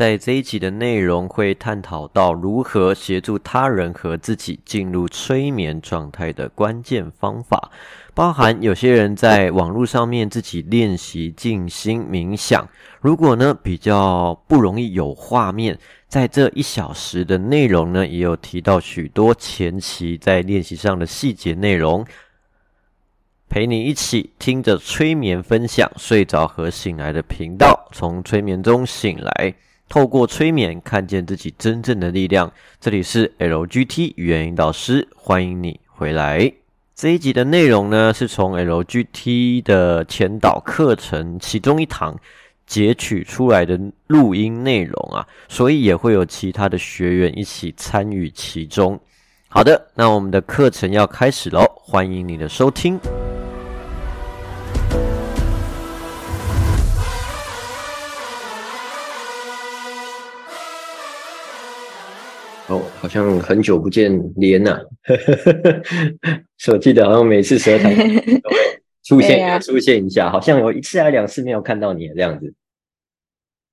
在这一集的内容会探讨到如何协助他人和自己进入催眠状态的关键方法，包含有些人在网络上面自己练习静心冥想。如果呢比较不容易有画面，在这一小时的内容呢，也有提到许多前期在练习上的细节内容，陪你一起听着催眠分享，睡着和醒来的频道，从催眠中醒来。透过催眠看见自己真正的力量。这里是 LGT 语言引导师，欢迎你回来。这一集的内容呢，是从 LGT 的前导课程其中一堂截取出来的录音内容啊，所以也会有其他的学员一起参与其中。好的，那我们的课程要开始喽，欢迎你的收听。哦，好像很久不见莲呐，是我记得好像每次蛇台 都会出现出现一下，好像有一次还两次没有看到你这样子。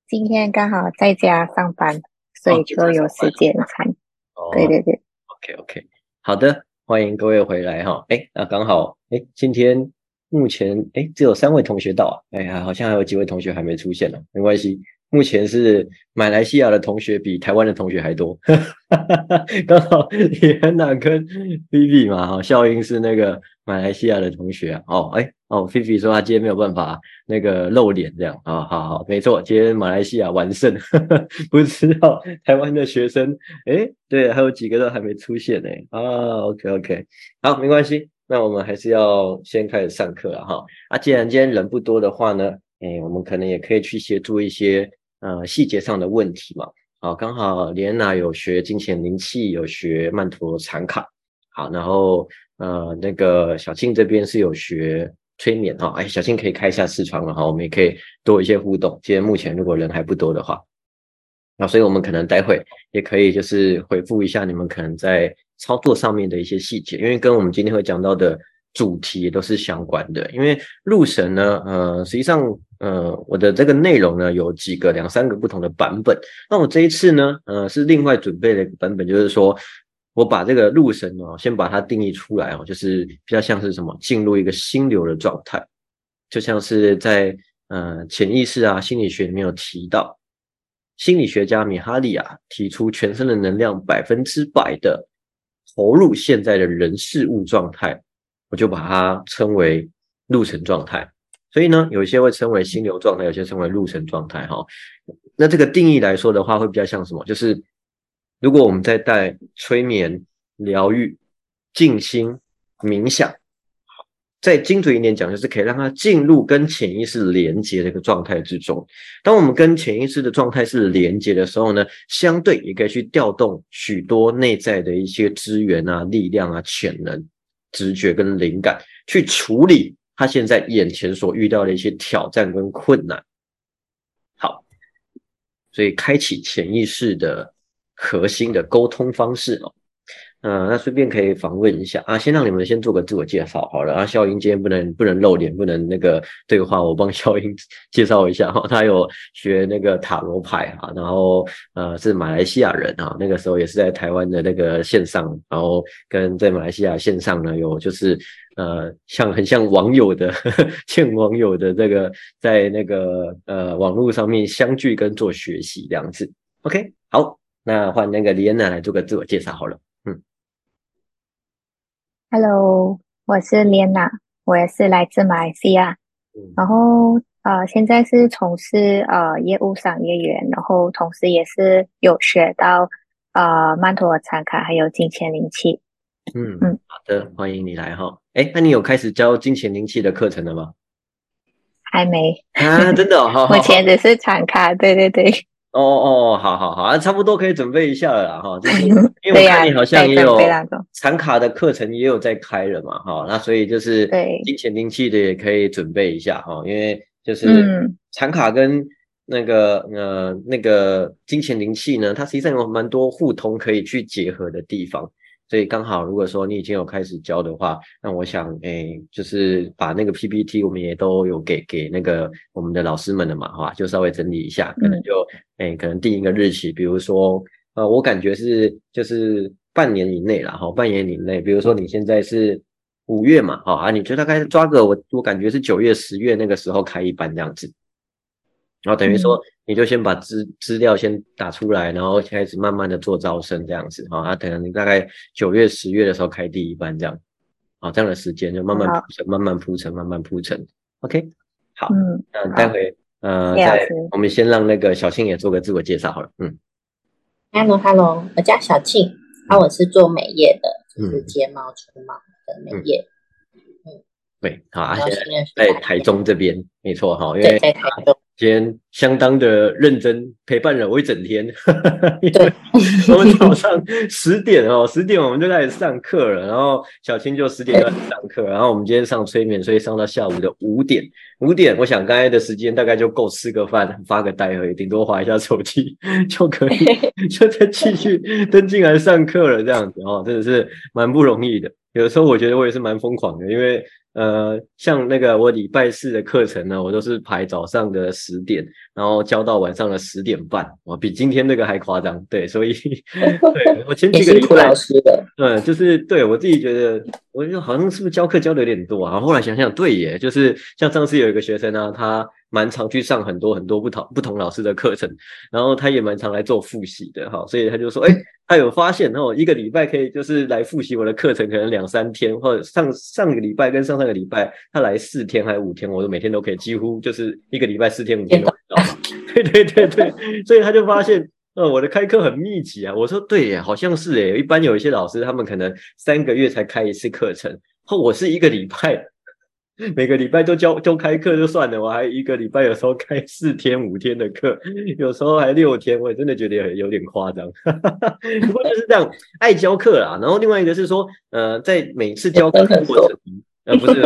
今天刚好在家上班，所以就有时间看。哦，对对对，OK OK，好的，欢迎各位回来哈。哎，那刚好，哎，今天目前哎只有三位同学到啊，哎呀，好像还有几位同学还没出现呢，没关系。目前是马来西亚的同学比台湾的同学还多，刚好李安娜跟 Vivi 嘛，哈，笑音是那个马来西亚的同学哦，哎哦，Vivi 说他今天没有办法那个露脸这样啊，好好，没错，今天马来西亚完胜，不知道台湾的学生，哎，对，还有几个都还没出现呢，啊，OK OK，好，没关系，那我们还是要先开始上课了哈，啊，既然今天人不多的话呢，哎，我们可能也可以去协助一些。呃，细节上的问题嘛，好，刚好莲娜有学金钱灵气，有学曼陀罗禅卡，好，然后呃，那个小庆这边是有学催眠哈，哎，小庆可以开一下视窗了哈，我们也可以多一些互动。今天目前如果人还不多的话，那所以我们可能待会也可以就是回复一下你们可能在操作上面的一些细节，因为跟我们今天会讲到的。主题都是相关的，因为入神呢，呃，实际上，呃，我的这个内容呢有几个两三个不同的版本。那我这一次呢，呃，是另外准备的一个版本，就是说我把这个入神哦，先把它定义出来哦，就是比较像是什么，进入一个心流的状态，就像是在呃潜意识啊心理学里面有提到，心理学家米哈利啊提出全身的能量百分之百的投入现在的人事物状态。我就把它称为入神状态，所以呢，有些会称为心流状态，有些称为入神状态。哈，那这个定义来说的话，会比较像什么？就是如果我们在带催眠、疗愈、静心、冥想，再精准一点讲，就是可以让它进入跟潜意识连接的一个状态之中。当我们跟潜意识的状态是连接的时候呢，相对也可以去调动许多内在的一些资源啊、力量啊、潜能。直觉跟灵感去处理他现在眼前所遇到的一些挑战跟困难。好，所以开启潜意识的核心的沟通方式哦。嗯，那顺便可以访问一下啊，先让你们先做个自我介绍好了啊。肖英今天不能不能露脸，不能那个对话，我帮肖英介绍一下哈。他有学那个塔罗牌啊，然后呃是马来西亚人啊，那个时候也是在台湾的那个线上，然后跟在马来西亚线上呢有就是呃像很像网友的 欠网友的这个在那个呃网络上面相聚跟做学习这样子。OK，好，那换那个李安娜来做个自我介绍好了。Hello，我是 Lena，我也是来自马来西亚，然后呃，现在是从事呃业务商业员，然后同时也是有学到呃曼陀罗禅卡还有金钱灵气。嗯嗯，好的，欢迎你来哈。哎，那你有开始教金钱灵气的课程了吗？还没啊，真的哈，目前只是禅卡，对对对。哦哦，好好好，啊，差不多可以准备一下了啦，哈，就是 因为我看你好像也有产卡的课程也有在开了嘛，哈，那所以就是金钱灵气的也可以准备一下哈，因为就是产卡跟那个呃那个金钱灵气呢，它实际上有蛮多互通可以去结合的地方，所以刚好如果说你已经有开始教的话，那我想，哎，就是把那个 PPT 我们也都有给给那个我们的老师们的嘛，哈，就稍微整理一下，可能就，哎，可能定一个日期，比如说，呃，我感觉是就是半年以内了，哈，半年以内，比如说你现在是五月嘛，哈啊，你就大概抓个我我感觉是九月十月那个时候开一班这样子。然后等于说，你就先把资资料先打出来，然后开始慢慢的做招生这样子啊。等你大概九月、十月的时候开第一班这样，啊，这样的时间就慢慢铺成，慢慢铺成，慢慢铺成。OK，好，嗯，那待会呃，再我们先让那个小庆也做个自我介绍好了。嗯，Hello，Hello，我叫小庆，啊，我是做美业的，就是睫毛、唇毛的美业。嗯，对，好，而且在台中这边，没错哈，因为在台中。今天相当的认真陪伴了我一整天，对，我们早上十点哦，十点我们就开始上课了，然后小青就十点开始上课，然后我们今天上催眠，所以上到下午的五点，五点我想刚才的时间大概就够吃个饭、发个呆而已，顶多划一下手机 就可以，就再继续登进来上课了，这样子哦，真的是蛮不容易的。有的时候我觉得我也是蛮疯狂的，因为。呃，像那个我礼拜四的课程呢，我都是排早上的十点，然后教到晚上的十点半，哇，比今天那个还夸张。对，所以 对我前几个礼拜，老师的，嗯，就是对我自己觉得，我就好像是不是教课教的有点多啊？后来想想，对耶，就是像上次有一个学生呢，他。蛮常去上很多很多不同不同老师的课程，然后他也蛮常来做复习的哈，所以他就说，哎，他有发现哦，一个礼拜可以就是来复习我的课程，可能两三天，或者上上个礼拜跟上上个礼拜他来四天还是五天，我都每天都可以，几乎就是一个礼拜四天五天都到。对对对对，所以他就发现，呃，我的开课很密集啊。我说对耶，好像是诶，一般有一些老师他们可能三个月才开一次课程，后我是一个礼拜。每个礼拜都教都开课就算了，我还一个礼拜有时候开四天五天的课，有时候还六天，我也真的觉得有点夸张。不过就是这样，爱教课啦。然后另外一个是说，呃，在每次教课的过程，呃，不是，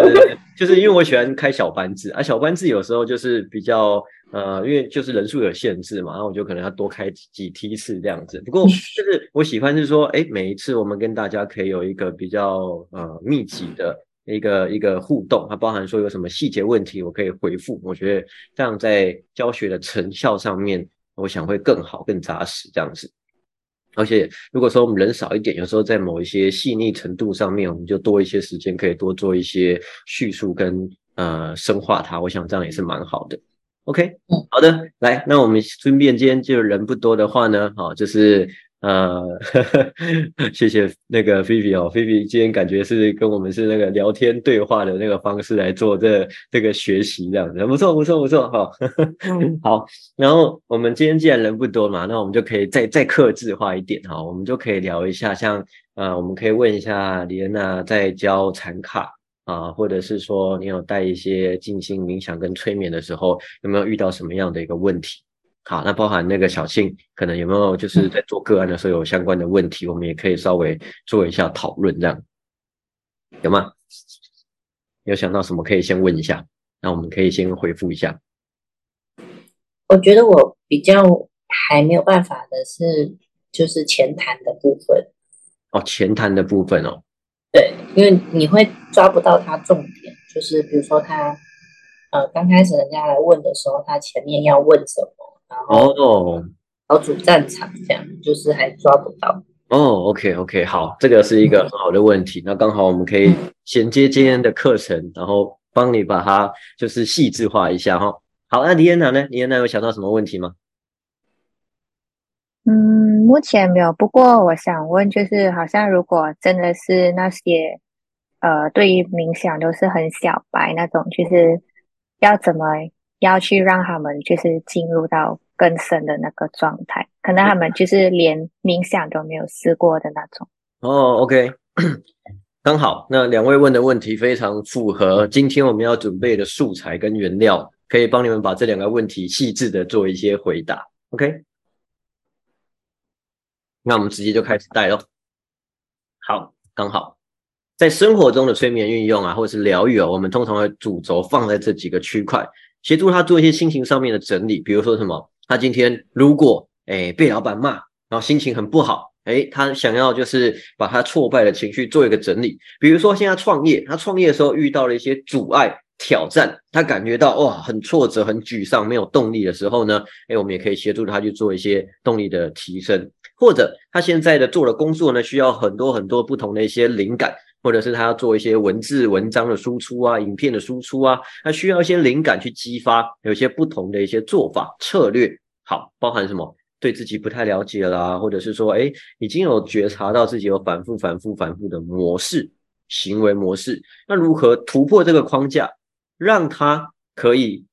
就是因为我喜欢开小班制啊，小班制有时候就是比较呃，因为就是人数有限制嘛，然后我就可能要多开几梯次这样子。不过就是我喜欢是说，哎，每一次我们跟大家可以有一个比较呃密集的。一个一个互动，它包含说有什么细节问题，我可以回复。我觉得这样在教学的成效上面，我想会更好、更扎实这样子。而且如果说我们人少一点，有时候在某一些细腻程度上面，我们就多一些时间，可以多做一些叙述跟呃深化它。我想这样也是蛮好的。OK，好的，来，那我们顺便今天就人不多的话呢，好，就是。呃，谢谢那个菲菲哦，菲菲今天感觉是跟我们是那个聊天对话的那个方式来做这这个学习，这样子不错不错不错哈。好，然后我们今天既然人不多嘛，那我们就可以再再克制化一点哈，我们就可以聊一下，像呃，我们可以问一下李恩娜在教禅卡啊，或者是说你有带一些静心冥想跟催眠的时候，有没有遇到什么样的一个问题？好，那包含那个小庆，可能有没有就是在做个案的时候有相关的问题，我们也可以稍微做一下讨论，这样有吗？有想到什么可以先问一下，那我们可以先回复一下。我觉得我比较还没有办法的是，就是前谈的部分。哦，前谈的部分哦。对，因为你会抓不到他重点，就是比如说他呃刚开始人家来问的时候，他前面要问什么。哦，小主战场这样，就是还抓不到。哦，OK OK，好，这个是一个很好的问题。那刚好我们可以衔接今天的课程，然后帮你把它就是细致化一下哈。好，那李安娜呢？李安娜有想到什么问题吗？嗯，目前没有。不过我想问，就是好像如果真的是那些呃，对于冥想都是很小白那种，就是要怎么？要去让他们就是进入到更深的那个状态，可能他们就是连冥想都没有试过的那种。哦，OK，刚好那两位问的问题非常符合今天我们要准备的素材跟原料，可以帮你们把这两个问题细致的做一些回答。OK，那我们直接就开始带喽。好，刚好在生活中的催眠运用啊，或者是疗愈啊，我们通常会主轴放在这几个区块。协助他做一些心情上面的整理，比如说什么，他今天如果诶被老板骂，然后心情很不好，哎，他想要就是把他挫败的情绪做一个整理。比如说现在创业，他创业的时候遇到了一些阻碍挑战，他感觉到哇很挫折、很沮丧、没有动力的时候呢，哎，我们也可以协助他去做一些动力的提升。或者他现在的做的工作呢，需要很多很多不同的一些灵感，或者是他要做一些文字文章的输出啊、影片的输出啊，他需要一些灵感去激发，有些不同的一些做法策略。好，包含什么？对自己不太了解啦，或者是说，哎，已经有觉察到自己有反复、反复、反复的模式、行为模式，那如何突破这个框架，让他可以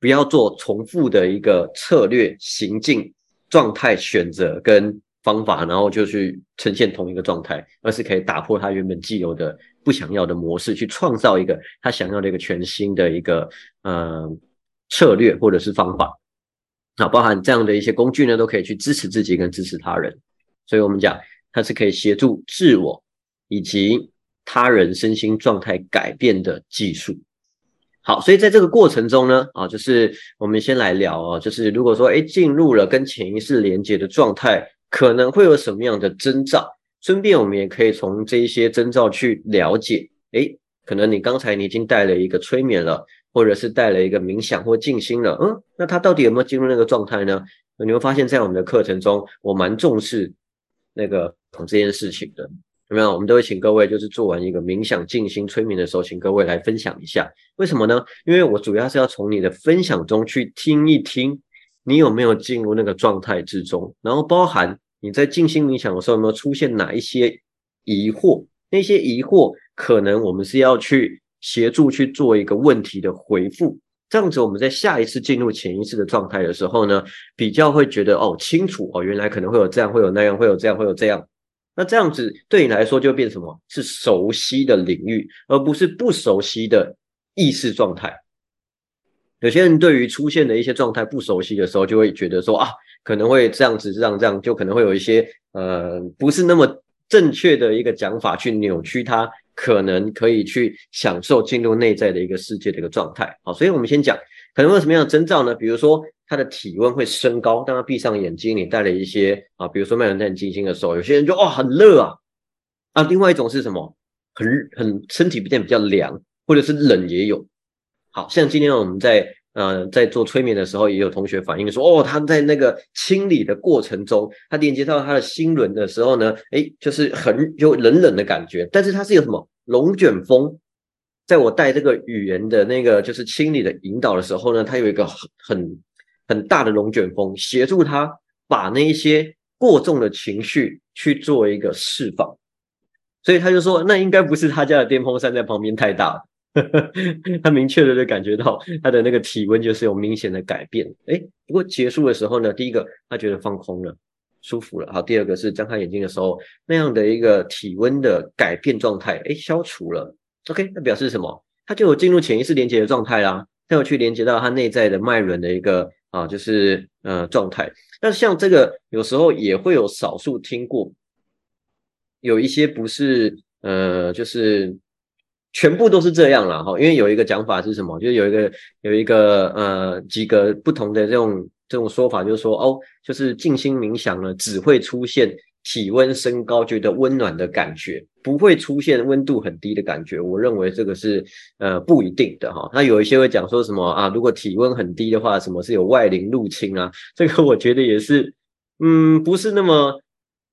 不要做重复的一个策略、行径、状态、选择跟。方法，然后就去呈现同一个状态，而是可以打破他原本既有的不想要的模式，去创造一个他想要的一个全新的一个呃策略或者是方法。那包含这样的一些工具呢，都可以去支持自己跟支持他人。所以我们讲，它是可以协助自我以及他人身心状态改变的技术。好，所以在这个过程中呢，啊，就是我们先来聊哦，就是如果说哎进入了跟潜意识连接的状态。可能会有什么样的征兆？顺便我们也可以从这一些征兆去了解。诶，可能你刚才你已经带了一个催眠了，或者是带了一个冥想或静心了。嗯，那他到底有没有进入那个状态呢？你会发现在我们的课程中，我蛮重视那个这件事情的。有没有？我们都会请各位就是做完一个冥想、静心、催眠的时候，请各位来分享一下。为什么呢？因为我主要是要从你的分享中去听一听。你有没有进入那个状态之中？然后包含你在静心冥想的时候，有没有出现哪一些疑惑？那些疑惑可能我们是要去协助去做一个问题的回复。这样子，我们在下一次进入潜意识的状态的时候呢，比较会觉得哦清楚哦，原来可能会有这样，会有那样，会有这样，会有这样。那这样子对你来说就变什么？是熟悉的领域，而不是不熟悉的意识状态。有些人对于出现的一些状态不熟悉的时候，就会觉得说啊，可能会这样子，这样这样，就可能会有一些呃，不是那么正确的一个讲法去扭曲他，可能可以去享受进入内在的一个世界的一个状态。好，所以我们先讲可能会有什么样的征兆呢？比如说他的体温会升高，当他闭上眼睛，你带了一些啊，比如说麦伦在静心的时候，有些人就哦很热啊啊，另外一种是什么？很很身体变比较凉，或者是冷也有。好像今天我们在呃在做催眠的时候，也有同学反映说，哦，他在那个清理的过程中，他连接到他的心轮的时候呢，哎，就是很有冷冷的感觉。但是他是有什么龙卷风，在我带这个语言的那个就是清理的引导的时候呢，他有一个很很很大的龙卷风，协助他把那一些过重的情绪去做一个释放。所以他就说，那应该不是他家的电风扇在旁边太大。他明确的就感觉到他的那个体温就是有明显的改变，哎，不过结束的时候呢，第一个他觉得放空了，舒服了，好，第二个是张开眼睛的时候那样的一个体温的改变状态，哎，消除了，OK，那表示什么？他就有进入潜意识连接的状态啦，他有去连接到他内在的脉轮的一个啊，就是呃状态。那像这个有时候也会有少数听过，有一些不是呃，就是。全部都是这样了哈，因为有一个讲法是什么？就是有一个有一个呃几个不同的这种这种说法，就是说哦，就是静心冥想呢，只会出现体温升高、觉得温暖的感觉，不会出现温度很低的感觉。我认为这个是呃不一定的哈。那有一些会讲说什么啊？如果体温很低的话，什么是有外灵入侵啊？这个我觉得也是嗯不是那么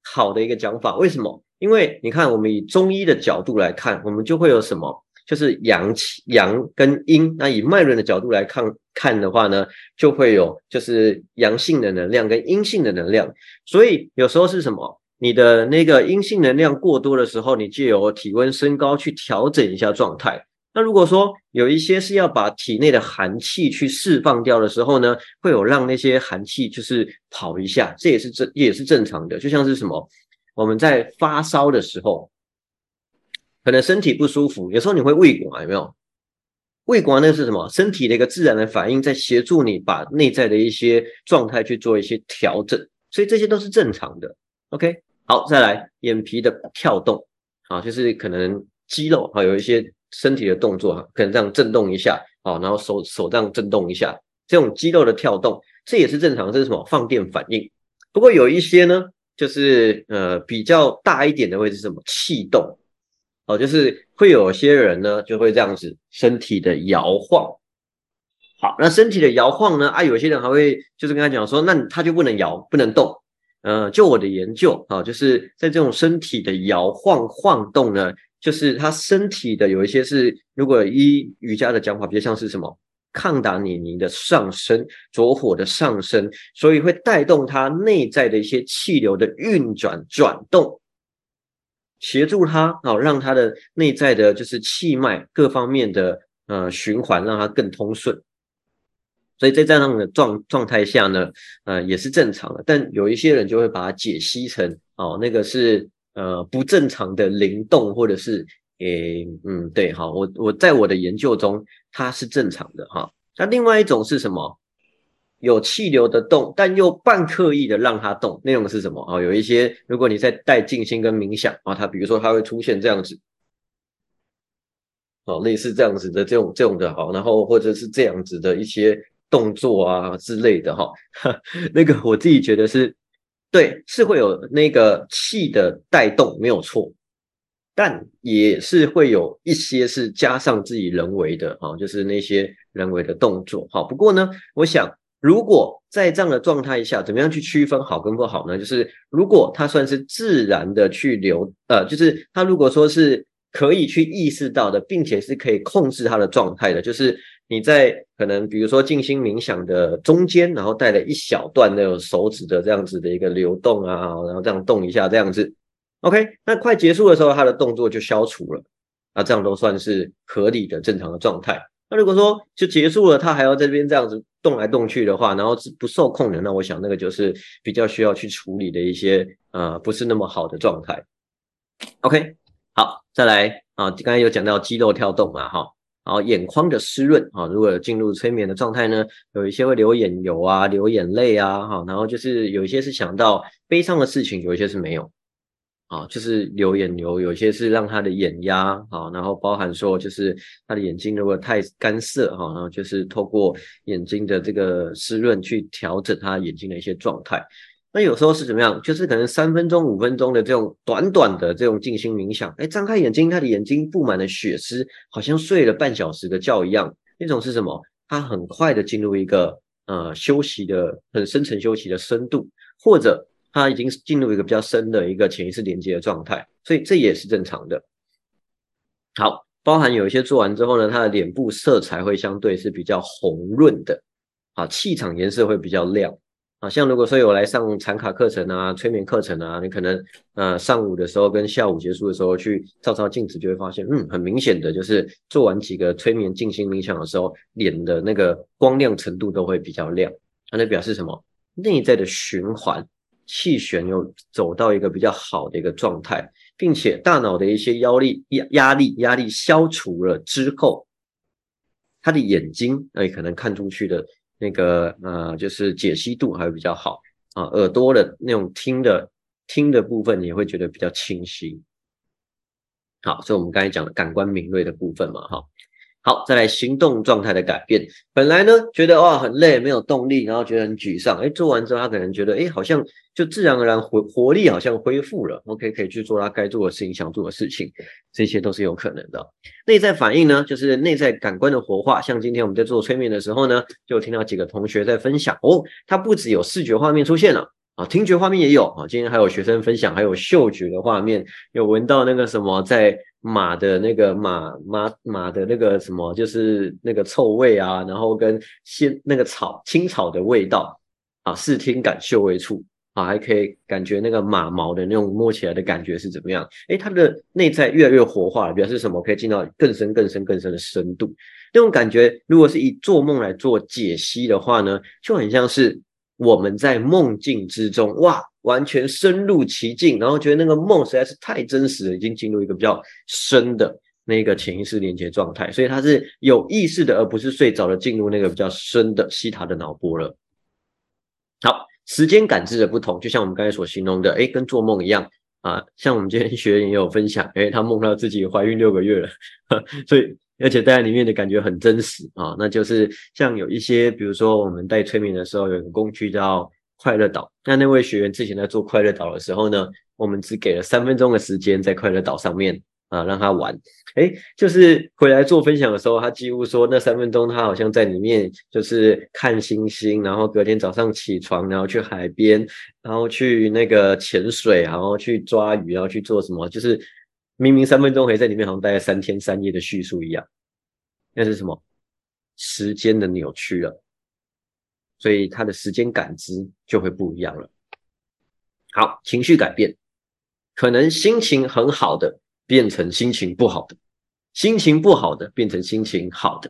好的一个讲法。为什么？因为你看，我们以中医的角度来看，我们就会有什么，就是阳气、阳跟阴。那以脉轮的角度来看看的话呢，就会有就是阳性的能量跟阴性的能量。所以有时候是什么，你的那个阴性能量过多的时候，你就有体温升高去调整一下状态。那如果说有一些是要把体内的寒气去释放掉的时候呢，会有让那些寒气就是跑一下，这也是正也是正常的，就像是什么。我们在发烧的时候，可能身体不舒服，有时候你会胃管，有没有？胃管那是什么？身体的一个自然的反应，在协助你把内在的一些状态去做一些调整，所以这些都是正常的。OK，好，再来眼皮的跳动，啊，就是可能肌肉啊有一些身体的动作，可能这样震动一下，啊，然后手手这样震动一下，这种肌肉的跳动，这也是正常，这是什么？放电反应。不过有一些呢。就是呃比较大一点的会是什么气动哦，就是会有些人呢就会这样子身体的摇晃。好，那身体的摇晃呢？啊，有些人还会就是跟他讲说，那他就不能摇，不能动。呃，就我的研究啊，就是在这种身体的摇晃晃动呢，就是他身体的有一些是，如果依瑜伽的讲法，比较像是什么抗达尼尼的上升，着火的上升，所以会带动他内在的一些气流的运转转动，协助他啊，让他的内在的就是气脉各方面的呃循环，让它更通顺。所以在这样的状状态下呢，呃，也是正常的。但有一些人就会把它解析成，哦，那个是呃不正常的灵动，或者是，诶，嗯，对，哈，我我在我的研究中，它是正常的，哈。那另外一种是什么？有气流的动，但又半刻意的让它动，那种是什么？哦，有一些，如果你在带静心跟冥想啊，它比如说它会出现这样子，哦，类似这样子的这种这种的，哈，然后或者是这样子的一些。动作啊之类的哈，那个我自己觉得是对，是会有那个气的带动没有错，但也是会有一些是加上自己人为的哈，就是那些人为的动作哈。不过呢，我想如果在这样的状态下，怎么样去区分好跟不好呢？就是如果它算是自然的去流，呃，就是它如果说是可以去意识到的，并且是可以控制它的状态的，就是。你在可能比如说静心冥想的中间，然后带了一小段那种手指的这样子的一个流动啊，然后这样动一下这样子，OK，那快结束的时候，他的动作就消除了，那这样都算是合理的正常的状态。那如果说就结束了，他还要在这边这样子动来动去的话，然后是不受控的，那我想那个就是比较需要去处理的一些呃不是那么好的状态。OK，好，再来啊，刚才有讲到肌肉跳动嘛，哈。然后眼眶的湿润啊，如果进入催眠的状态呢，有一些会流眼油啊，流眼泪啊，哈，然后就是有一些是想到悲伤的事情，有一些是没有，啊，就是流眼油，有些是让他的眼压啊，然后包含说就是他的眼睛如果太干涩哈，然后就是透过眼睛的这个湿润去调整他眼睛的一些状态。那有时候是怎么样？就是可能三分钟、五分钟的这种短短的这种静心冥想，哎，张开眼睛，他的眼睛布满了血丝，好像睡了半小时的觉一样。那种是什么？他很快的进入一个呃休息的很深层休息的深度，或者他已经进入一个比较深的一个潜意识连接的状态，所以这也是正常的。好，包含有一些做完之后呢，他的脸部色彩会相对是比较红润的，啊，气场颜色会比较亮。啊，像如果说有来上产卡课程啊、催眠课程啊，你可能呃上午的时候跟下午结束的时候去照照镜子，就会发现，嗯，很明显的就是做完几个催眠静心冥想的时候，脸的那个光亮程度都会比较亮。它那表示什么？内在的循环气旋又走到一个比较好的一个状态，并且大脑的一些压力压压力压力消除了之后，他的眼睛哎可能看出去的。那个呃，就是解析度还会比较好啊，耳朵的那种听的听的部分也会觉得比较清晰。好，所以我们刚才讲的感官敏锐的部分嘛，哈。好，再来行动状态的改变。本来呢，觉得哇很累，没有动力，然后觉得很沮丧。哎，做完之后，他可能觉得哎，好像就自然而然活活力好像恢复了。OK，可以去做他该做的事情，想做的事情，这些都是有可能的。内在反应呢，就是内在感官的活化。像今天我们在做催眠的时候呢，就听到几个同学在分享哦，他不只有视觉画面出现了啊，听觉画面也有啊。今天还有学生分享，还有嗅觉的画面，有闻到那个什么在。马的那个马马马的那个什么，就是那个臭味啊，然后跟鲜那个草青草的味道啊，视听感嗅味触啊，还可以感觉那个马毛的那种摸起来的感觉是怎么样？诶，它的内在越来越活化了，表示什么？可以进到更深、更深、更深的深度。那种感觉，如果是以做梦来做解析的话呢，就很像是我们在梦境之中，哇！完全深入其境，然后觉得那个梦实在是太真实了，已经进入一个比较深的那个潜意识连接状态，所以它是有意识的，而不是睡着了进入那个比较深的西塔的脑波了。好，时间感知的不同，就像我们刚才所形容的，哎，跟做梦一样啊。像我们今天学员也有分享，哎，他梦到自己怀孕六个月了，所以而且在里面的感觉很真实啊。那就是像有一些，比如说我们带催眠的时候，有个工具叫。快乐岛。那那位学员之前在做快乐岛的时候呢，我们只给了三分钟的时间在快乐岛上面啊让他玩。哎，就是回来做分享的时候，他几乎说那三分钟他好像在里面就是看星星，然后隔天早上起床，然后去海边，然后去那个潜水，然后去抓鱼，然后去做什么，就是明明三分钟可以在里面好像待了三天三夜的叙述一样。那是什么？时间的扭曲了，所以他的时间感知就会不一样了。好，情绪改变，可能心情很好的变成心情不好的，心情不好的变成心情好的，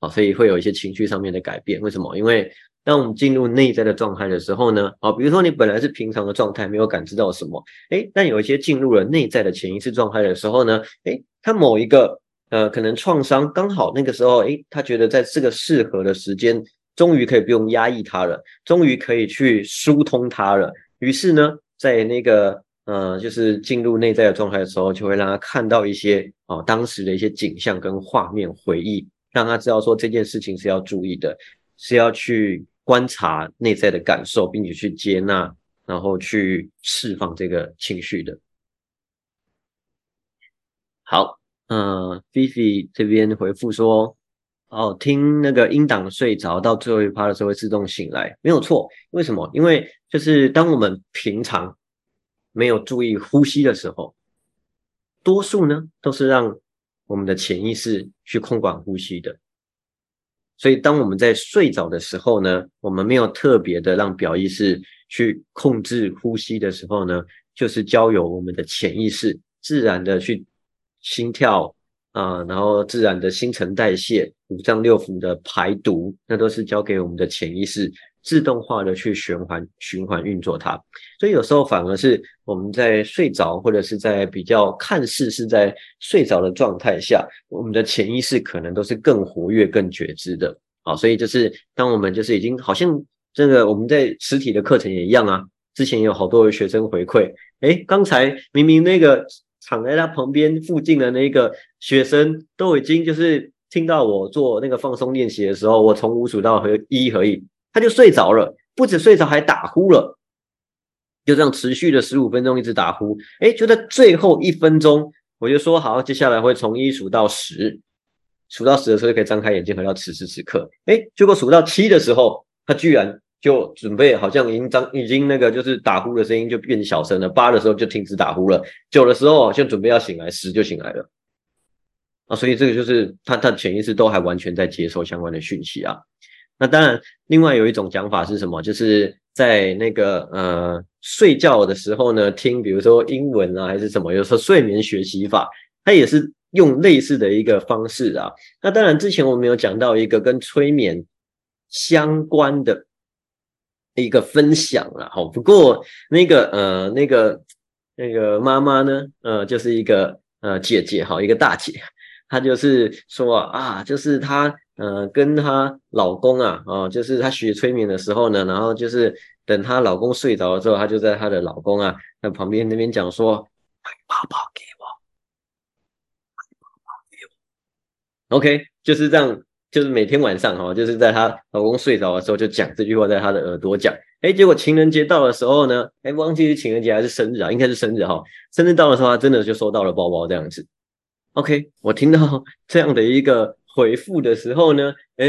啊，所以会有一些情绪上面的改变。为什么？因为当我们进入内在的状态的时候呢，啊，比如说你本来是平常的状态，没有感知到什么，诶，但有一些进入了内在的潜意识状态的时候呢，诶，他某一个。呃，可能创伤刚好那个时候，诶，他觉得在这个适合的时间，终于可以不用压抑它了，终于可以去疏通它了。于是呢，在那个呃，就是进入内在的状态的时候，就会让他看到一些哦，当时的一些景象跟画面回忆，让他知道说这件事情是要注意的，是要去观察内在的感受，并且去接纳，然后去释放这个情绪的。好。嗯，Fifi 这边回复说，哦，听那个音档睡着，到最后一趴的时候会自动醒来，没有错。为什么？因为就是当我们平常没有注意呼吸的时候，多数呢都是让我们的潜意识去控管呼吸的。所以当我们在睡着的时候呢，我们没有特别的让表意识去控制呼吸的时候呢，就是交由我们的潜意识自然的去。心跳啊，然后自然的新陈代谢、五脏六腑的排毒，那都是交给我们的潜意识自动化的去循环、循环运作它。所以有时候反而是我们在睡着，或者是在比较看似是在睡着的状态下，我们的潜意识可能都是更活跃、更觉知的。好，所以就是当我们就是已经好像这个我们在实体的课程也一样啊，之前有好多的学生回馈，诶，刚才明明那个。躺在他旁边附近的那个学生都已经就是听到我做那个放松练习的时候，我从五数到和一合一，他就睡着了，不止睡着还打呼了，就这样持续了十五分钟一直打呼。哎，就在最后一分钟，我就说好，接下来会从一数到十，数到十的时候就可以张开眼睛回到此时此刻。哎，结果数到七的时候，他居然。就准备好像已经张已经那个就是打呼的声音就变小声了，八的时候就停止打呼了，九的时候好像准备要醒来，十就醒来了啊，所以这个就是他他潜意识都还完全在接受相关的讯息啊。那当然，另外有一种讲法是什么？就是在那个呃睡觉的时候呢，听比如说英文啊还是什么，有时候睡眠学习法，它也是用类似的一个方式啊。那当然之前我们有讲到一个跟催眠相关的。一个分享了，好，不过那个呃，那个那个妈妈呢，呃，就是一个呃姐姐，好，一个大姐，她就是说啊，就是她呃跟她老公啊，哦，就是她学催眠的时候呢，然后就是等她老公睡着了之后，她就在她的老公啊那旁边那边讲说，买包包给我，买包包给我，OK，就是这样。就是每天晚上哈，就是在她老公睡着的时候就讲这句话，在她的耳朵讲。哎，结果情人节到的时候呢，哎，忘记是情人节还是生日啊？应该是生日哈。生日到的时候，她真的就收到了包包这样子。OK，我听到 这样的一个回复的时候呢，哎，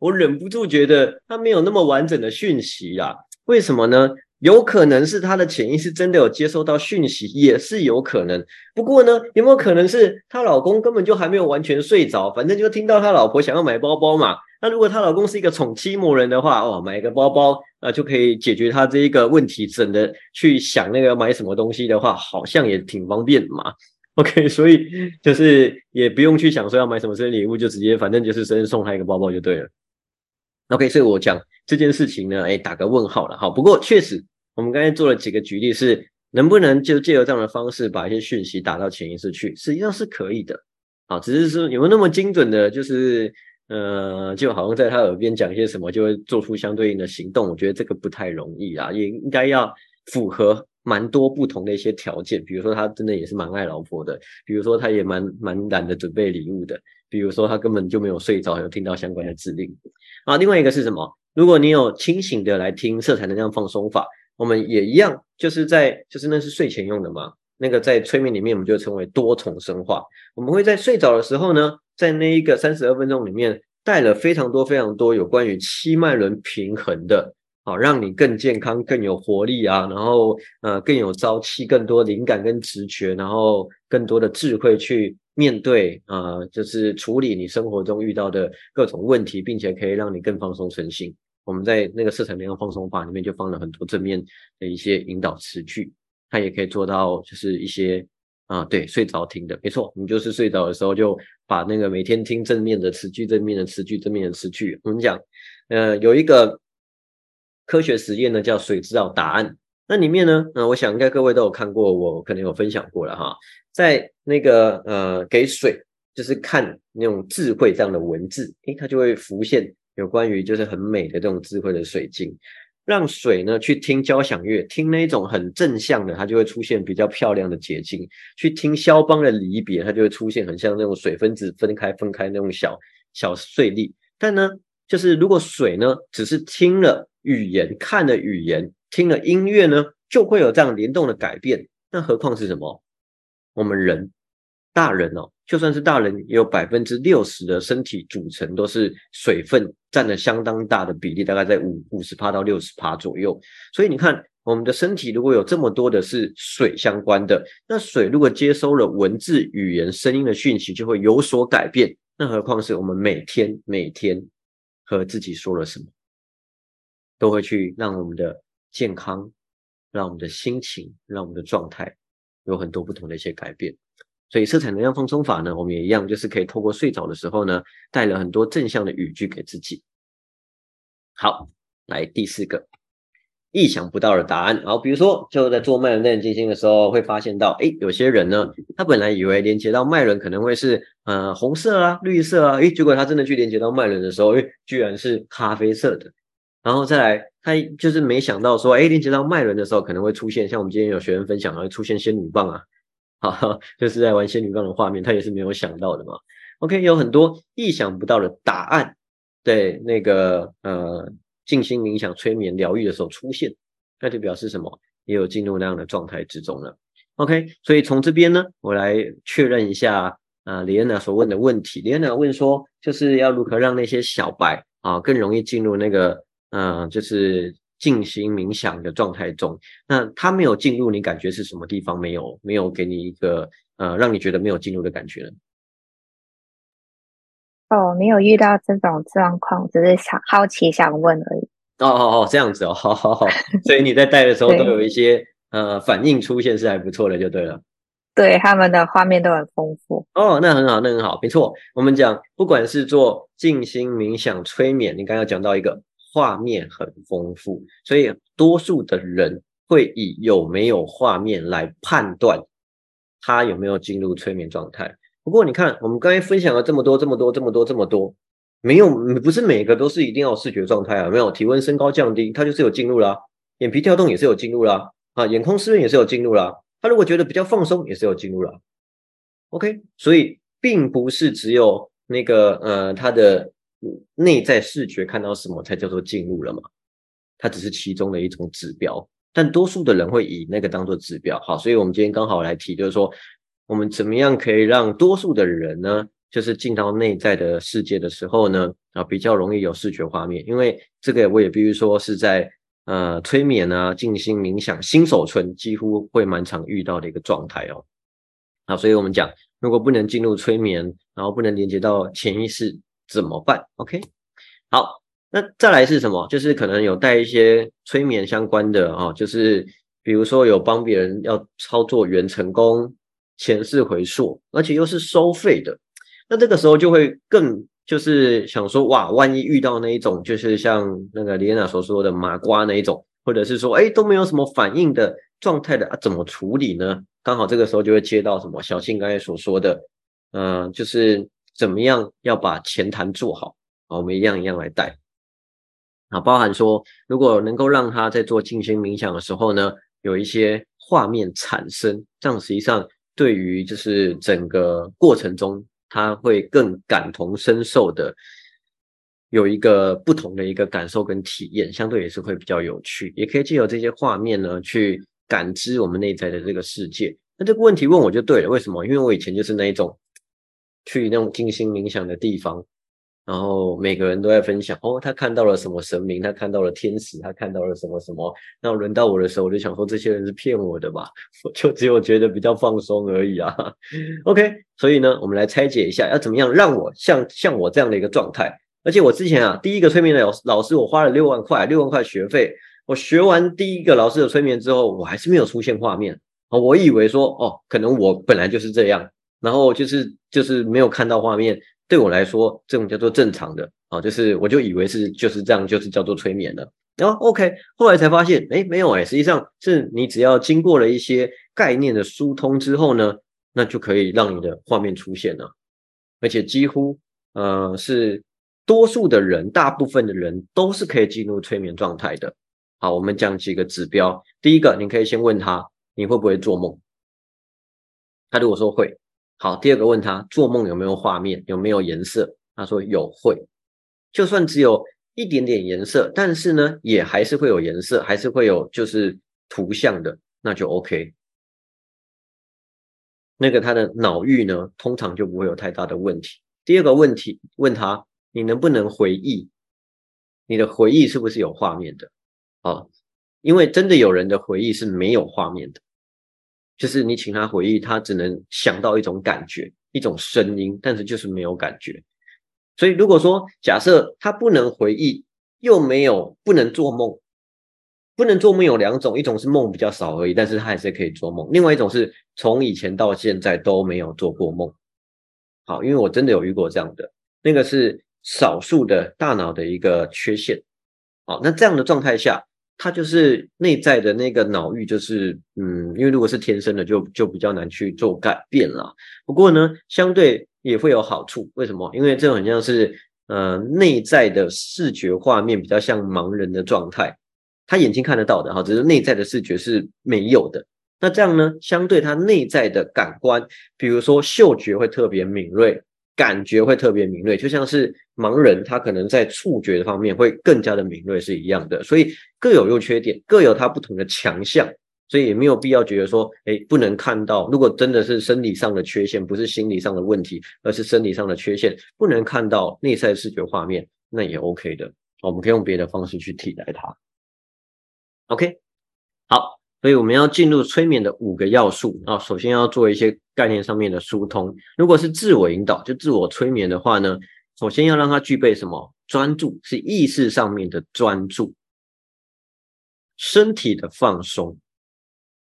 我忍不住觉得他没有那么完整的讯息啊。为什么呢？有可能是她的潜意识真的有接收到讯息，也是有可能。不过呢，有没有可能是她老公根本就还没有完全睡着，反正就听到她老婆想要买包包嘛？那如果她老公是一个宠妻魔人的话，哦，买一个包包啊就可以解决她这一个问题，省得去想那个买什么东西的话，好像也挺方便嘛。OK，所以就是也不用去想说要买什么生日礼物，就直接反正就是生日送她一个包包就对了。OK，所以我讲。这件事情呢，哎，打个问号了哈。不过确实，我们刚才做了几个举例，是能不能就借由这样的方式把一些讯息打到潜意识去？实际上是可以的，啊，只是说有没有那么精准的，就是呃，就好像在他耳边讲一些什么，就会做出相对应的行动。我觉得这个不太容易啊，也应该要符合蛮多不同的一些条件。比如说他真的也是蛮爱老婆的，比如说他也蛮蛮懒得准备礼物的，比如说他根本就没有睡着，有听到相关的指令啊。另外一个是什么？如果你有清醒的来听色彩能量放松法，我们也一样，就是在就是那是睡前用的嘛。那个在催眠里面，我们就称为多重深化。我们会在睡着的时候呢，在那一个三十二分钟里面，带了非常多非常多有关于七脉轮平衡的，好让你更健康、更有活力啊，然后呃更有朝气、更多灵感跟直觉，然后更多的智慧去面对啊，就是处理你生活中遇到的各种问题，并且可以让你更放松身心。我们在那个色彩能量放松法里面就放了很多正面的一些引导词句。它也可以做到，就是一些啊，对，睡着听的，没错，你就是睡着的时候就把那个每天听正面的词句、正面的词句、正面的词句。我们讲，呃，有一个科学实验呢，叫水知道答案。那里面呢，呃，我想应该各位都有看过，我可能有分享过了哈，在那个呃，给水就是看那种智慧这样的文字，诶，它就会浮现有关于就是很美的这种智慧的水晶。让水呢去听交响乐，听那种很正向的，它就会出现比较漂亮的结晶；去听肖邦的离别，它就会出现很像那种水分子分开分开那种小小碎粒。但呢，就是如果水呢只是听了语言、看了语言、听了音乐呢，就会有这样联动的改变。那何况是什么？我们人。大人哦，就算是大人，也有百分之六十的身体组成都是水分，占了相当大的比例，大概在五五十帕到六十帕左右。所以你看，我们的身体如果有这么多的是水相关的，那水如果接收了文字、语言、声音的讯息，就会有所改变。那何况是我们每天每天和自己说了什么，都会去让我们的健康、让我们的心情、让我们的状态有很多不同的一些改变。所以色彩能量放松法呢，我们也一样，就是可以透过睡着的时候呢，带了很多正向的语句给自己。好，来第四个，意想不到的答案。好，比如说就在做脉轮内静心的时候，会发现到，哎，有些人呢，他本来以为连接到脉轮可能会是呃红色啊、绿色啊，哎，结果他真的去连接到脉轮的时候，哎，居然是咖啡色的。然后再来，他就是没想到说，哎，连接到脉轮的时候，可能会出现像我们今天有学员分享，会出现仙女棒啊。好，就是在玩仙女棒的画面，他也是没有想到的嘛。OK，有很多意想不到的答案，对那个呃静心冥想、催眠、疗愈的时候出现，那就表示什么？也有进入那样的状态之中了。OK，所以从这边呢，我来确认一下啊，李安娜所问的问题。李安娜问说，就是要如何让那些小白啊更容易进入那个嗯，就是。静心冥想的状态中，那他没有进入，你感觉是什么地方没有没有给你一个呃，让你觉得没有进入的感觉呢？哦，没有遇到这种状况，只是想好奇想问而已。哦哦哦，这样子哦，好好好，所以你在带的时候都有一些呃反应出现，是还不错的，就对了。对，他们的画面都很丰富。哦，那很好，那很好，没错。我们讲，不管是做静心冥想、催眠，你刚刚讲到一个。画面很丰富，所以多数的人会以有没有画面来判断他有没有进入催眠状态。不过你看，我们刚才分享了这么多、这么多、这么多、这么多，没有不是每个都是一定要视觉状态啊。没有体温升高降低，他就是有进入啦；眼皮跳动也是有进入啦；啊，眼眶湿润也是有进入啦。他如果觉得比较放松，也是有进入啦。OK，所以并不是只有那个呃他的。内在视觉看到什么才叫做进入了嘛？它只是其中的一种指标，但多数的人会以那个当做指标。好，所以我们今天刚好来提，就是说我们怎么样可以让多数的人呢，就是进到内在的世界的时候呢，啊，比较容易有视觉画面。因为这个我也必须说是在呃催眠啊、静心冥想、新手村几乎会蛮常遇到的一个状态哦。好，所以我们讲，如果不能进入催眠，然后不能连接到潜意识。怎么办？OK，好，那再来是什么？就是可能有带一些催眠相关的啊，就是比如说有帮别人要操作元成功、前世回溯，而且又是收费的，那这个时候就会更就是想说，哇，万一遇到那一种，就是像那个李安娜所说的麻瓜那一种，或者是说，哎，都没有什么反应的状态的啊，怎么处理呢？刚好这个时候就会接到什么小庆刚才所说的，嗯，就是。怎么样要把前谈做好啊？我们一样一样来带啊，包含说，如果能够让他在做静心冥想的时候呢，有一些画面产生，这样实际上对于就是整个过程中，他会更感同身受的有一个不同的一个感受跟体验，相对也是会比较有趣，也可以借由这些画面呢去感知我们内在的这个世界。那这个问题问我就对了，为什么？因为我以前就是那一种去那种静心冥想的地方。然后每个人都在分享哦，他看到了什么神明，他看到了天使，他看到了什么什么。那轮到我的时候，我就想说，这些人是骗我的吧？我就只有觉得比较放松而已啊。OK，所以呢，我们来拆解一下，要怎么样让我像像我这样的一个状态。而且我之前啊，第一个催眠的老老师，我花了六万块，六万块学费，我学完第一个老师的催眠之后，我还是没有出现画面啊。我以为说哦，可能我本来就是这样，然后就是就是没有看到画面。对我来说，这种叫做正常的啊，就是我就以为是就是这样，就是叫做催眠了。然后 OK，后来才发现，哎，没有哎，实际上是你只要经过了一些概念的疏通之后呢，那就可以让你的画面出现了，而且几乎呃是多数的人，大部分的人都是可以进入催眠状态的。好，我们讲几个指标，第一个，你可以先问他你会不会做梦，他如果说会。好，第二个问他做梦有没有画面，有没有颜色？他说有，会。就算只有一点点颜色，但是呢，也还是会有颜色，还是会有就是图像的，那就 OK。那个他的脑域呢，通常就不会有太大的问题。第二个问题，问他你能不能回忆？你的回忆是不是有画面的？啊，因为真的有人的回忆是没有画面的。就是你请他回忆，他只能想到一种感觉、一种声音，但是就是没有感觉。所以如果说假设他不能回忆，又没有不能做梦，不能做梦有两种，一种是梦比较少而已，但是他还是可以做梦；另外一种是从以前到现在都没有做过梦。好，因为我真的有遇过这样的，那个是少数的大脑的一个缺陷。好，那这样的状态下。他就是内在的那个脑域，就是嗯，因为如果是天生的，就就比较难去做改变了。不过呢，相对也会有好处。为什么？因为这很像是呃内在的视觉画面，比较像盲人的状态。他眼睛看得到的哈，只是内在的视觉是没有的。那这样呢，相对他内在的感官，比如说嗅觉会特别敏锐。感觉会特别敏锐，就像是盲人，他可能在触觉的方面会更加的敏锐是一样的，所以各有优缺点，各有它不同的强项，所以也没有必要觉得说，哎，不能看到。如果真的是生理上的缺陷，不是心理上的问题，而是生理上的缺陷，不能看到内在视觉画面，那也 OK 的。我们可以用别的方式去替代它。OK，好。所以我们要进入催眠的五个要素啊，首先要做一些概念上面的疏通。如果是自我引导，就自我催眠的话呢，首先要让他具备什么？专注，是意识上面的专注，身体的放松。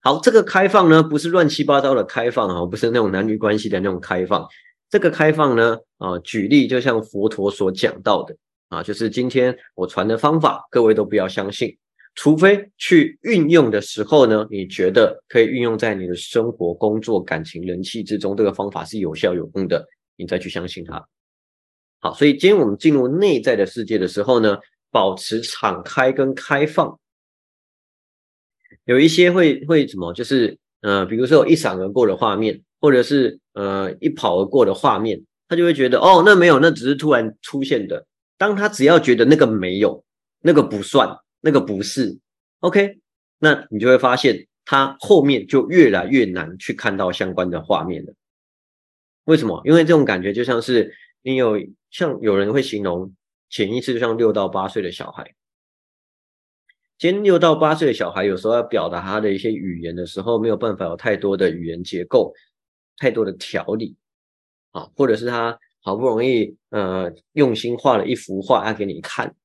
好，这个开放呢，不是乱七八糟的开放啊，不是那种男女关系的那种开放。这个开放呢，啊，举例就像佛陀所讲到的啊，就是今天我传的方法，各位都不要相信。除非去运用的时候呢，你觉得可以运用在你的生活、工作、感情、人气之中，这个方法是有效有用的，你再去相信它。好，所以今天我们进入内在的世界的时候呢，保持敞开跟开放。有一些会会什么，就是呃，比如说一闪而过的画面，或者是呃一跑而过的画面，他就会觉得哦，那没有，那只是突然出现的。当他只要觉得那个没有，那个不算。那个不是，OK，那你就会发现，他后面就越来越难去看到相关的画面了。为什么？因为这种感觉就像是你有像有人会形容潜意识就像六到八岁的小孩。今天六到八岁的小孩有时候要表达他的一些语言的时候，没有办法有太多的语言结构，太多的条理啊，或者是他好不容易呃用心画了一幅画要给你看。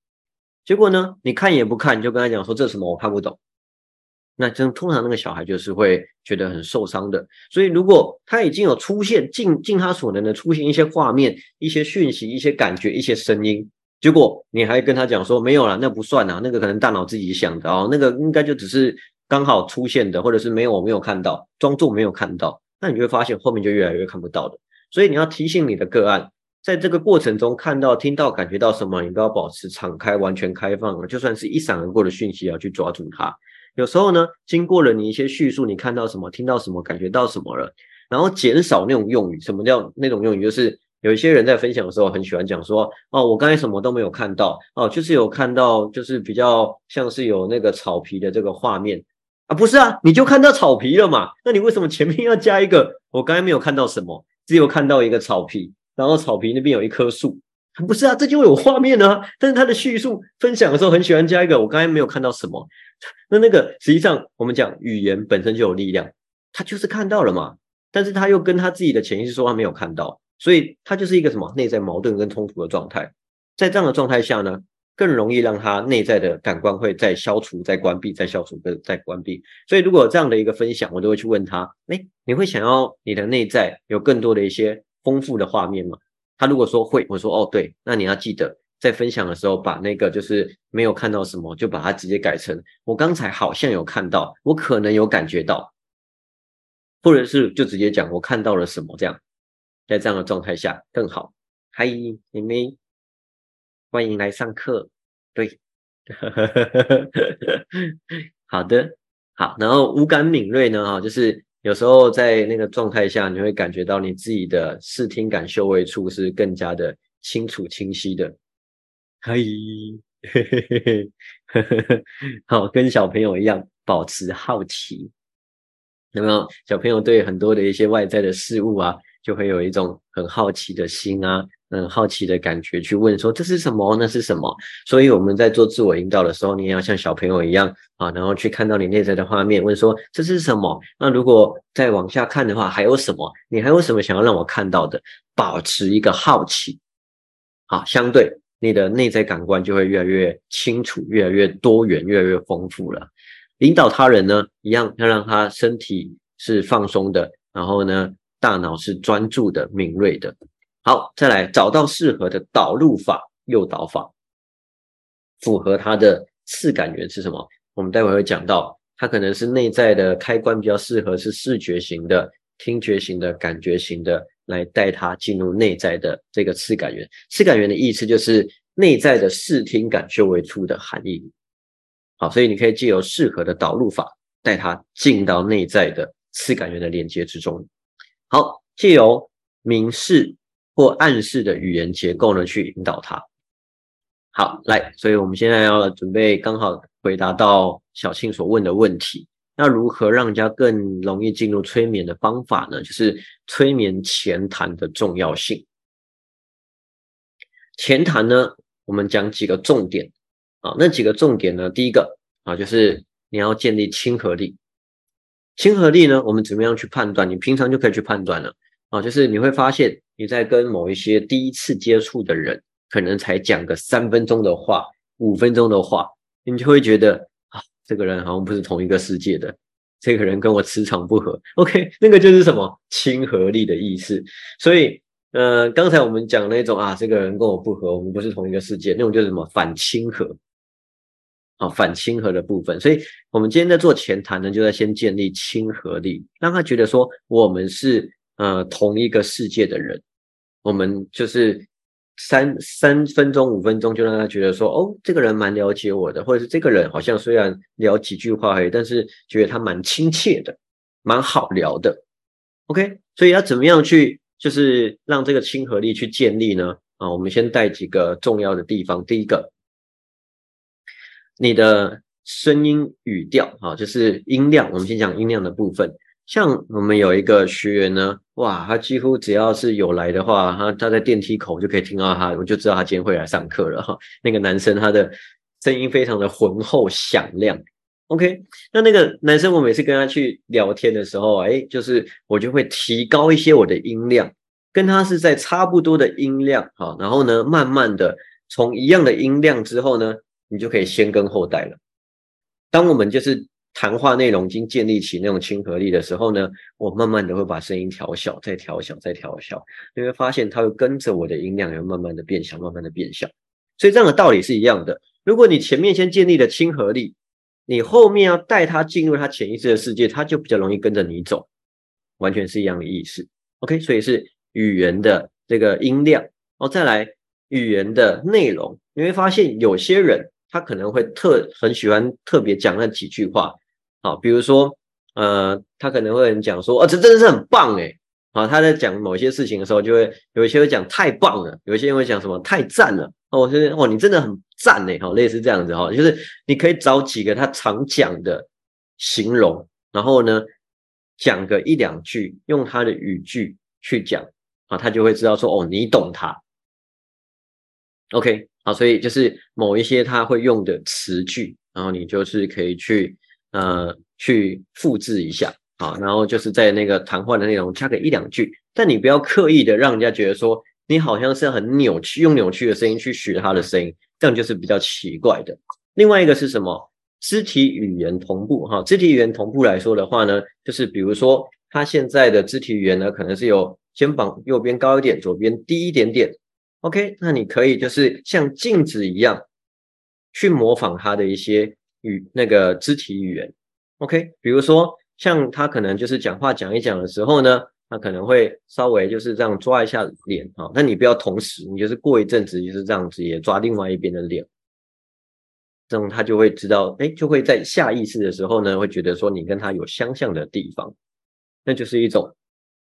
结果呢？你看也不看，你就跟他讲说这什么我看不懂。那真通常那个小孩就是会觉得很受伤的。所以如果他已经有出现尽尽他所能的出现一些画面、一些讯息、一些感觉、一些声音，结果你还跟他讲说没有了，那不算啊，那个可能大脑自己想的哦，那个应该就只是刚好出现的，或者是没有我没有看到，装作没有看到，那你就会发现后面就越来越看不到的。所以你要提醒你的个案。在这个过程中，看到、听到、感觉到什么，你都要保持敞开、完全开放。就算是一闪而过的讯息，要去抓住它。有时候呢，经过了你一些叙述，你看到什么、听到什么、感觉到什么了，然后减少那种用语。什么叫那种用语？就是有一些人在分享的时候很喜欢讲说，哦，我刚才什么都没有看到，哦，就是有看到，就是比较像是有那个草皮的这个画面啊，不是啊，你就看到草皮了嘛？那你为什么前面要加一个？我刚才没有看到什么，只有看到一个草皮，然后草皮那边有一棵树，不是啊？这就有画面啊。但是他的叙述分享的时候很喜欢加一个，我刚才没有看到什么。那那个实际上我们讲语言本身就有力量，他就是看到了嘛，但是他又跟他自己的潜意识说他没有看到。所以他就是一个什么内在矛盾跟冲突的状态，在这样的状态下呢，更容易让他内在的感官会再消除、再关闭、再消除、再再关闭。所以如果这样的一个分享，我都会去问他：哎，你会想要你的内在有更多的一些丰富的画面吗？他如果说会，我说哦对，那你要记得在分享的时候把那个就是没有看到什么，就把它直接改成我刚才好像有看到，我可能有感觉到，或者是就直接讲我看到了什么这样。在这样的状态下更好。嗨，妹妹，欢迎来上课。对，好的，好。然后五感敏锐呢，哈，就是有时候在那个状态下，你会感觉到你自己的视听感嗅味处是更加的清楚清晰的。嗨，好，跟小朋友一样，保持好奇。有没有小朋友对很多的一些外在的事物啊？就会有一种很好奇的心啊，很好奇的感觉去问说这是什么？那是什么？所以我们在做自我引导的时候，你也要像小朋友一样啊，然后去看到你内在的画面，问说这是什么？那如果再往下看的话，还有什么？你还有什么想要让我看到的？保持一个好奇，好，相对你的内在感官就会越来越清楚，越来越多元，越来越丰富了。引导他人呢，一样要让他身体是放松的，然后呢。大脑是专注的、敏锐的。好，再来找到适合的导入法、诱导法，符合它的次感源是什么？我们待会会讲到，它可能是内在的开关比较适合是视觉型的、听觉型的、感觉型的，来带它进入内在的这个次感源。次感源的意思就是内在的视听感嗅为处的含义。好，所以你可以借由适合的导入法，带它进到内在的次感源的连接之中。好，借由明示或暗示的语言结构呢，去引导他。好，来，所以我们现在要准备，刚好回答到小庆所问的问题。那如何让人家更容易进入催眠的方法呢？就是催眠前谈的重要性。前谈呢，我们讲几个重点啊，那几个重点呢，第一个啊，就是你要建立亲和力。亲和力呢？我们怎么样去判断？你平常就可以去判断了啊，就是你会发现你在跟某一些第一次接触的人，可能才讲个三分钟的话、五分钟的话，你就会觉得啊，这个人好像不是同一个世界的，这个人跟我磁场不合。OK，那个就是什么亲和力的意思。所以，呃，刚才我们讲那种啊，这个人跟我不合，我们不是同一个世界，那种就是什么反亲和。啊，反亲和的部分，所以我们今天在做前谈呢，就在先建立亲和力，让他觉得说我们是呃同一个世界的人，我们就是三三分钟五分钟就让他觉得说哦，这个人蛮了解我的，或者是这个人好像虽然聊几句话而已，但是觉得他蛮亲切的，蛮好聊的。OK，所以要怎么样去就是让这个亲和力去建立呢？啊，我们先带几个重要的地方，第一个。你的声音语调啊，就是音量。我们先讲音量的部分。像我们有一个学员呢，哇，他几乎只要是有来的话，他他在电梯口就可以听到他，我就知道他今天会来上课了哈。那个男生他的声音非常的浑厚响亮。OK，那那个男生我每次跟他去聊天的时候，哎，就是我就会提高一些我的音量，跟他是在差不多的音量哈，然后呢，慢慢的从一样的音量之后呢。你就可以先跟后代了。当我们就是谈话内容已经建立起那种亲和力的时候呢，我慢慢的会把声音调小，再调小，再调小，你会发现它会跟着我的音量，也慢慢的变小，慢慢的变小。所以这样的道理是一样的。如果你前面先建立了亲和力，你后面要带他进入他潜意识的世界，他就比较容易跟着你走，完全是一样的意思。OK，所以是语言的这个音量然哦，再来语言的内容，你会发现有些人。他可能会特很喜欢特别讲那几句话，好，比如说，呃，他可能会讲说，哦，这真的是很棒诶，啊，他在讲某些事情的时候，就会有一些会讲太棒了，有一些人会讲什么太赞了。哦，我觉得哦，你真的很赞呢，哈，类似这样子哈，就是你可以找几个他常讲的形容，然后呢讲个一两句，用他的语句去讲。啊，他就会知道说哦，你懂他。OK，好，所以就是某一些他会用的词句，然后你就是可以去呃去复制一下。好，然后就是在那个谈话的内容加个一两句，但你不要刻意的让人家觉得说你好像是很扭曲，用扭曲的声音去学他的声音，这样就是比较奇怪的。另外一个是什么？肢体语言同步哈，肢体语言同步来说的话呢，就是比如说他现在的肢体语言呢，可能是有肩膀右边高一点，左边低一点点。OK，那你可以就是像镜子一样去模仿他的一些语那个肢体语言。OK，比如说。像他可能就是讲话讲一讲的时候呢，他可能会稍微就是这样抓一下脸啊，但你不要同时，你就是过一阵子就是这样子也抓另外一边的脸，这种他就会知道，哎，就会在下意识的时候呢，会觉得说你跟他有相像的地方，那就是一种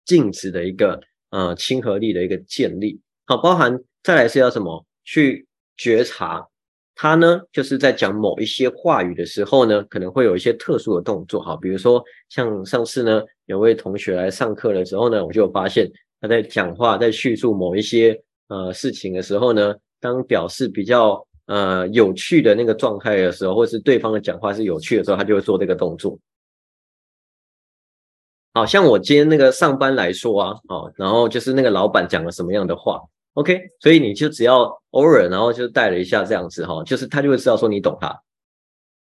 镜子的一个呃亲和力的一个建立。包含再来是要什么去觉察。他呢，就是在讲某一些话语的时候呢，可能会有一些特殊的动作，哈，比如说像上次呢，有位同学来上课的时候呢，我就发现他在讲话，在叙述某一些呃事情的时候呢，当表示比较呃有趣的那个状态的时候，或是对方的讲话是有趣的时候，他就会做这个动作。好像我今天那个上班来说啊，哦，然后就是那个老板讲了什么样的话。OK，所以你就只要偶尔，然后就带了一下这样子哈，就是他就会知道说你懂他，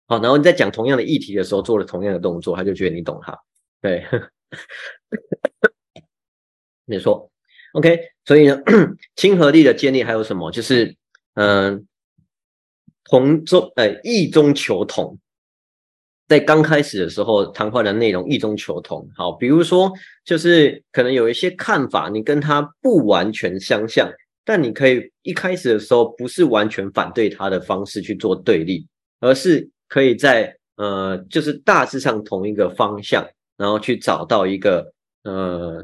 好，然后你在讲同样的议题的时候做了同样的动作，他就觉得你懂他，对，没错，OK，所以呢，亲和力的建立还有什么？就是嗯，同中呃异中求同。在刚开始的时候，谈话的内容异中求同。好，比如说，就是可能有一些看法，你跟他不完全相像，但你可以一开始的时候不是完全反对他的方式去做对立，而是可以在呃，就是大致上同一个方向，然后去找到一个呃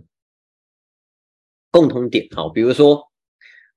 共同点。好，比如说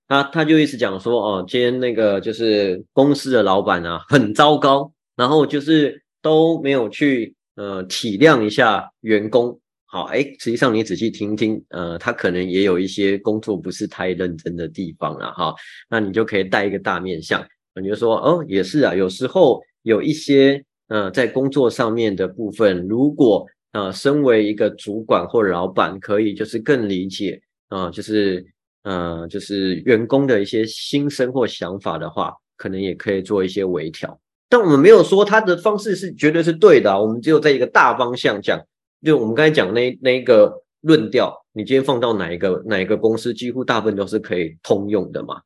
他他就一直讲说，哦，今天那个就是公司的老板啊，很糟糕，然后就是。都没有去呃体谅一下员工，好哎，实际上你仔细听听，呃，他可能也有一些工作不是太认真的地方了哈，那你就可以带一个大面相，你就说哦，也是啊，有时候有一些呃在工作上面的部分，如果呃身为一个主管或老板，可以就是更理解啊，就是呃就是员工的一些心声或想法的话，可能也可以做一些微调。但我们没有说他的方式是绝对是对的，我们只有在一个大方向讲，就我们刚才讲那那一个论调，你今天放到哪一个哪一个公司，几乎大部分都是可以通用的嘛。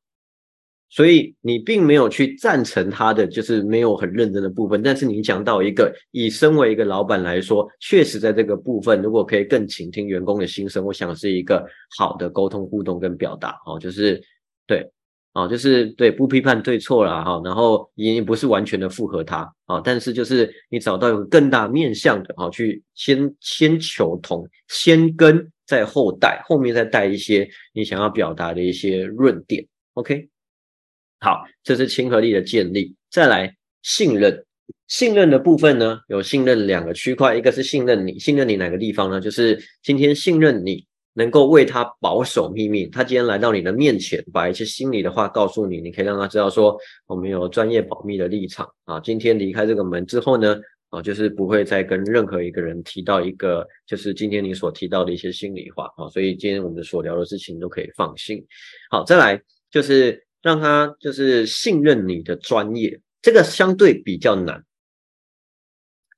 所以你并没有去赞成他的，就是没有很认真的部分。但是你讲到一个，以身为一个老板来说，确实在这个部分，如果可以更倾听员工的心声，我想是一个好的沟通互动跟表达哦，就是对。啊，就是对不批判对错了哈，然后也不是完全的附和他啊，但是就是你找到一个更大面向的啊，去先先求同，先跟再后带，后面再带一些你想要表达的一些论点。OK，好，这是亲和力的建立。再来信任，信任的部分呢，有信任两个区块，一个是信任你，信任你哪个地方呢？就是今天信任你。能够为他保守秘密，他今天来到你的面前，把一些心里的话告诉你，你可以让他知道说，我们有专业保密的立场啊。今天离开这个门之后呢，啊，就是不会再跟任何一个人提到一个，就是今天你所提到的一些心里话啊。所以今天我们所聊的事情都可以放心。好，再来就是让他就是信任你的专业，这个相对比较难。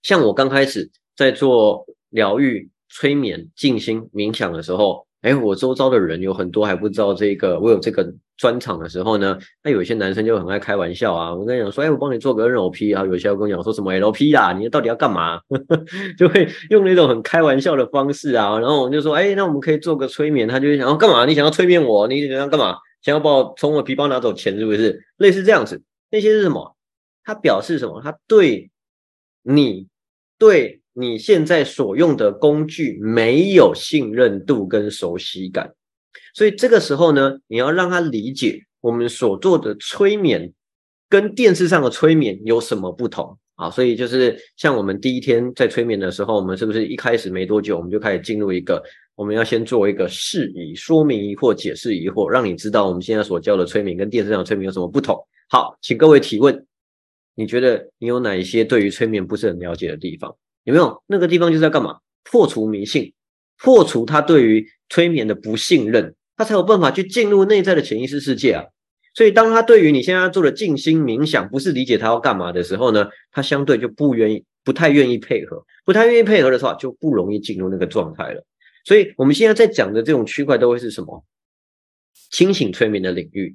像我刚开始在做疗愈。催眠、静心、冥想的时候，哎，我周遭的人有很多还不知道这个，我有这个专场的时候呢，那有些男生就很爱开玩笑啊。我跟你讲说，哎，我帮你做个 NLP 啊，有些跟我讲说什么 LP 啦，你到底要干嘛？就会用那种很开玩笑的方式啊。然后我就说，哎，那我们可以做个催眠。他就想要干嘛？你想要催眠我？你想要干嘛？想要把我从我皮包拿走钱是不是？类似这样子，那些是什么？他表示什么？他对你对。你现在所用的工具没有信任度跟熟悉感，所以这个时候呢，你要让他理解我们所做的催眠跟电视上的催眠有什么不同啊？所以就是像我们第一天在催眠的时候，我们是不是一开始没多久，我们就开始进入一个我们要先做一个释疑、说明疑惑、解释疑惑，让你知道我们现在所教的催眠跟电视上的催眠有什么不同。好，请各位提问，你觉得你有哪一些对于催眠不是很了解的地方？有没有那个地方就是要干嘛？破除迷信，破除他对于催眠的不信任，他才有办法去进入内在的潜意识世界啊。所以，当他对于你现在做的静心冥想不是理解他要干嘛的时候呢，他相对就不愿意，不太愿意配合，不太愿意配合的时候，就不容易进入那个状态了。所以，我们现在在讲的这种区块都会是什么？清醒催眠的领域，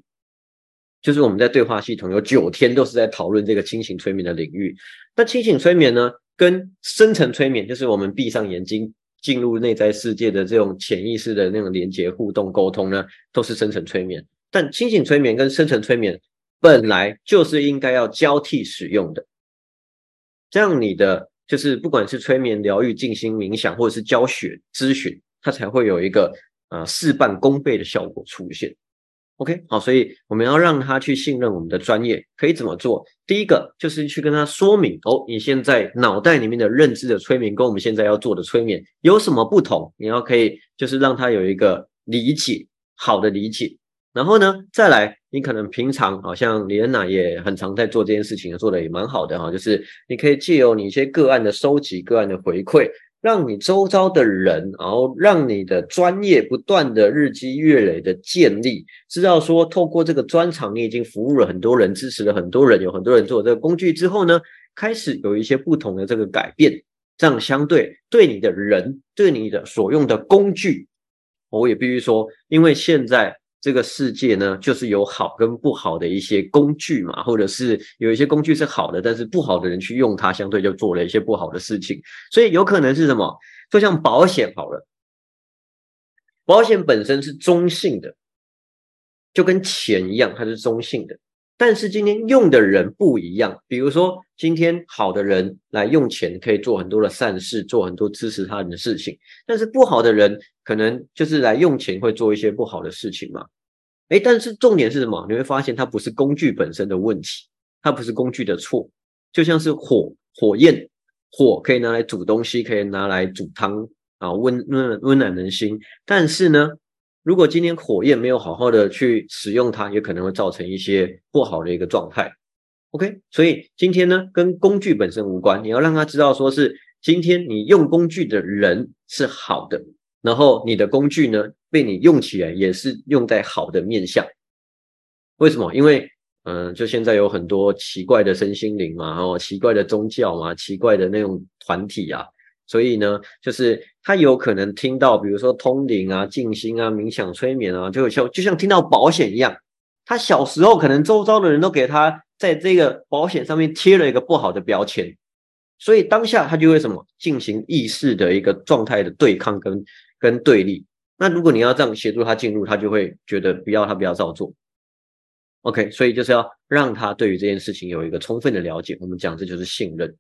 就是我们在对话系统有九天都是在讨论这个清醒催眠的领域。那清醒催眠呢？跟深层催眠，就是我们闭上眼睛进入内在世界的这种潜意识的那种连接、互动、沟通呢，都是深层催眠。但清醒催眠跟深层催眠本来就是应该要交替使用的，这样你的就是不管是催眠、疗愈、静心、冥想，或者是教学、咨询，它才会有一个呃事半功倍的效果出现。OK，好，所以我们要让他去信任我们的专业，可以怎么做？第一个就是去跟他说明哦，你现在脑袋里面的认知的催眠跟我们现在要做的催眠有什么不同？你要可以就是让他有一个理解，好的理解。然后呢，再来，你可能平常好像李恩娜也很常在做这件事情，做的也蛮好的哈，就是你可以借由你一些个案的收集、个案的回馈。让你周遭的人，然后让你的专业不断的日积月累的建立，知道说透过这个专长，你已经服务了很多人，支持了很多人，有很多人做这个工具之后呢，开始有一些不同的这个改变，这样相对对你的人，对你的所用的工具，我也必须说，因为现在。这个世界呢，就是有好跟不好的一些工具嘛，或者是有一些工具是好的，但是不好的人去用它，相对就做了一些不好的事情。所以有可能是什么？就像保险好了，保险本身是中性的，就跟钱一样，它是中性的。但是今天用的人不一样，比如说今天好的人来用钱，可以做很多的善事，做很多支持他人的事情。但是不好的人，可能就是来用钱会做一些不好的事情嘛。哎，但是重点是什么？你会发现它不是工具本身的问题，它不是工具的错。就像是火，火焰，火可以拿来煮东西，可以拿来煮汤啊，温温温暖人心。但是呢？如果今天火焰没有好好的去使用它，也可能会造成一些不好的一个状态。OK，所以今天呢，跟工具本身无关，你要让他知道，说是今天你用工具的人是好的，然后你的工具呢被你用起来也是用在好的面相。为什么？因为嗯，就现在有很多奇怪的身心灵嘛，然后奇怪的宗教嘛，奇怪的那种团体啊。所以呢，就是他有可能听到，比如说通灵啊、静心啊、冥想、催眠啊，就像就像听到保险一样。他小时候可能周遭的人都给他在这个保险上面贴了一个不好的标签，所以当下他就会什么进行意识的一个状态的对抗跟跟对立。那如果你要这样协助他进入，他就会觉得不要他不要照做。OK，所以就是要让他对于这件事情有一个充分的了解。我们讲这就是信任。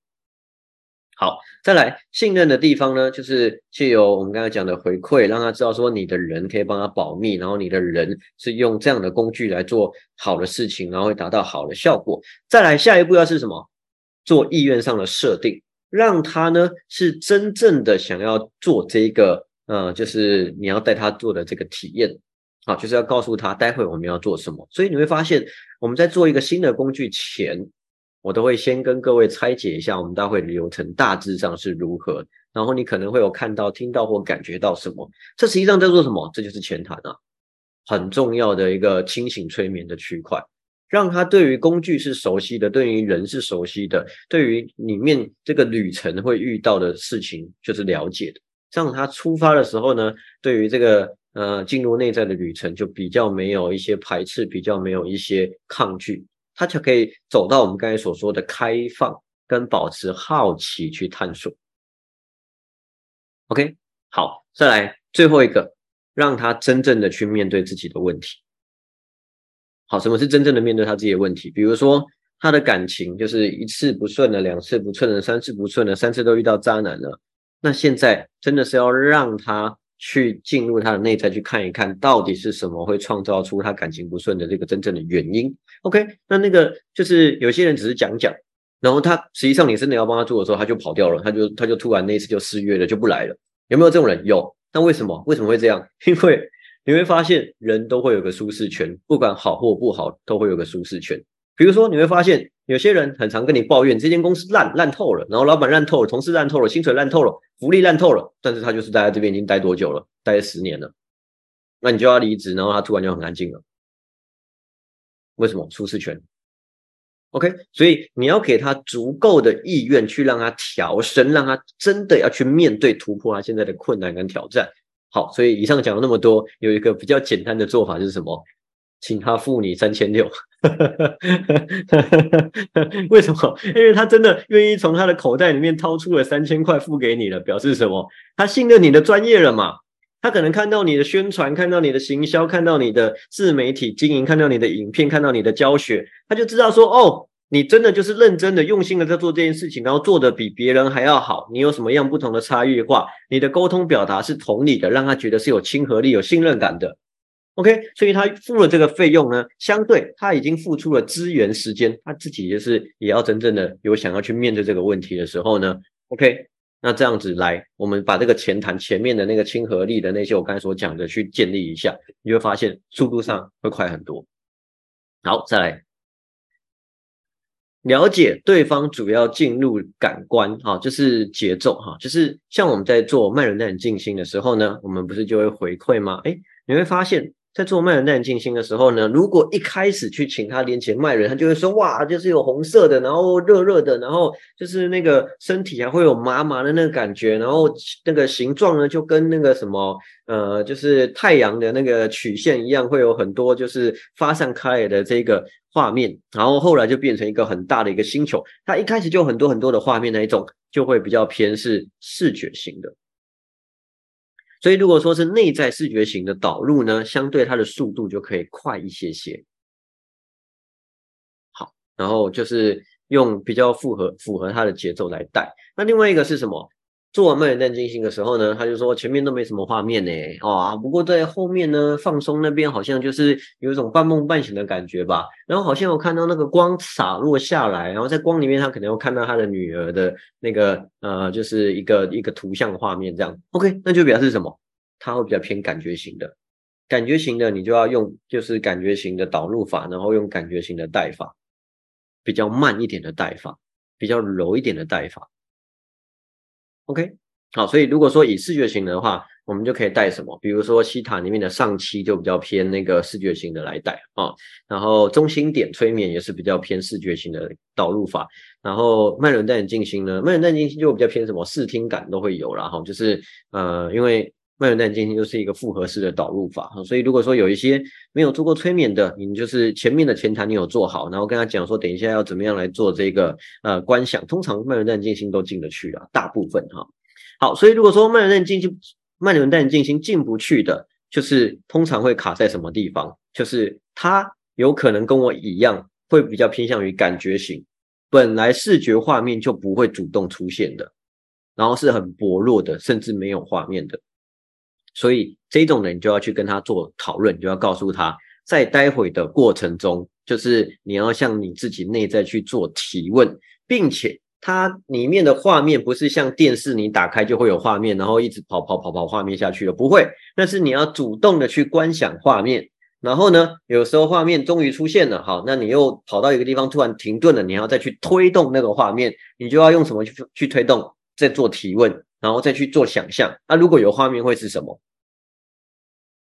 好，再来信任的地方呢，就是借由我们刚才讲的回馈，让他知道说你的人可以帮他保密，然后你的人是用这样的工具来做好的事情，然后会达到好的效果。再来下一步要是什么？做意愿上的设定，让他呢是真正的想要做这个，呃，就是你要带他做的这个体验，好，就是要告诉他待会我们要做什么。所以你会发现，我们在做一个新的工具前。我都会先跟各位拆解一下我们大会的流程大致上是如何，然后你可能会有看到、听到或感觉到什么。这实际上在做什么？这就是前谈啊，很重要的一个清醒催眠的区块，让他对于工具是熟悉的，对于人是熟悉的，对于里面这个旅程会遇到的事情就是了解的。这样他出发的时候呢，对于这个呃进入内在的旅程就比较没有一些排斥，比较没有一些抗拒。他就可以走到我们刚才所说的开放跟保持好奇去探索。OK，好，再来最后一个，让他真正的去面对自己的问题。好，什么是真正的面对他自己的问题？比如说，他的感情就是一次不顺了，两次不顺了，三次不顺了，三次都遇到渣男了。那现在真的是要让他去进入他的内在去看一看到底是什么会创造出他感情不顺的这个真正的原因。OK，那那个就是有些人只是讲讲，然后他实际上你真的要帮他做的时候，他就跑掉了，他就他就突然那次就失约了，就不来了。有没有这种人？有。那为什么？为什么会这样？因为你会发现，人都会有个舒适圈，不管好或不好，都会有个舒适圈。比如说，你会发现有些人很常跟你抱怨这间公司烂烂透了，然后老板烂透了，同事烂透了，薪水烂透了，福利烂透了。但是他就是待在这边已经待多久了？待了十年了。那你就要离职，然后他突然就很安静了。为什么？舒适圈。OK，所以你要给他足够的意愿去让他调升，让他真的要去面对突破他现在的困难跟挑战。好，所以以上讲了那么多，有一个比较简单的做法就是什么？请他付你三千六。为什么？因为他真的愿意从他的口袋里面掏出了三千块付给你了，表示什么？他信任你的专业了嘛？他可能看到你的宣传，看到你的行销，看到你的自媒体经营，看到你的影片，看到你的教学，他就知道说哦。你真的就是认真的、用心的在做这件事情，然后做的比别人还要好。你有什么样不同的差异化？你的沟通表达是同理的，让他觉得是有亲和力、有信任感的。OK，所以他付了这个费用呢，相对他已经付出了资源、时间，他自己就是也要真正的有想要去面对这个问题的时候呢。OK，那这样子来，我们把这个前谈前面的那个亲和力的那些我刚才所讲的去建立一下，你会发现速度上会快很多。好，再来。了解对方主要进入感官，哈，就是节奏，哈，就是像我们在做脉轮带静心的时候呢，我们不是就会回馈吗？哎，你会发现在做脉轮带静心的时候呢，如果一开始去请他连起脉轮，他就会说哇，就是有红色的，然后热热的，然后就是那个身体还会有麻麻的那个感觉，然后那个形状呢就跟那个什么，呃，就是太阳的那个曲线一样，会有很多就是发散开来的这个。画面，然后后来就变成一个很大的一个星球。它一开始就很多很多的画面那一种，就会比较偏是视觉型的。所以如果说是内在视觉型的导入呢，相对它的速度就可以快一些些。好，然后就是用比较符合符合它的节奏来带。那另外一个是什么？做完慢淡静心的时候呢，他就说前面都没什么画面呢，啊，不过在后面呢放松那边好像就是有一种半梦半醒的感觉吧。然后好像有看到那个光洒落下来，然后在光里面他可能有看到他的女儿的那个呃，就是一个一个图像画面这样。OK，那就表示什么？他会比较偏感觉型的，感觉型的你就要用就是感觉型的导入法，然后用感觉型的带法，比较慢一点的带法，比较柔一点的带法。OK，好，所以如果说以视觉型的话，我们就可以带什么？比如说西塔里面的上期就比较偏那个视觉型的来带啊，然后中心点催眠也是比较偏视觉型的导入法，然后麦伦带静心呢，麦伦带静心就比较偏什么视听感都会有，然后就是呃，因为脉轮带静心就是一个复合式的导入法，所以如果说有一些没有做过催眠的，你就是前面的前台你有做好，然后跟他讲说等一下要怎么样来做这个呃观想，通常脉轮带静心都进得去啊，大部分哈。好，所以如果说脉轮带静心，脉轮带静心进不去的，就是通常会卡在什么地方？就是他有可能跟我一样，会比较偏向于感觉型，本来视觉画面就不会主动出现的，然后是很薄弱的，甚至没有画面的。所以这种人就要去跟他做讨论，就要告诉他，在待会的过程中，就是你要向你自己内在去做提问，并且它里面的画面不是像电视你打开就会有画面，然后一直跑跑跑跑画面下去了，不会，那是你要主动的去观想画面，然后呢，有时候画面终于出现了，好，那你又跑到一个地方突然停顿了，你要再去推动那个画面，你就要用什么去去推动，再做提问，然后再去做想象，那如果有画面会是什么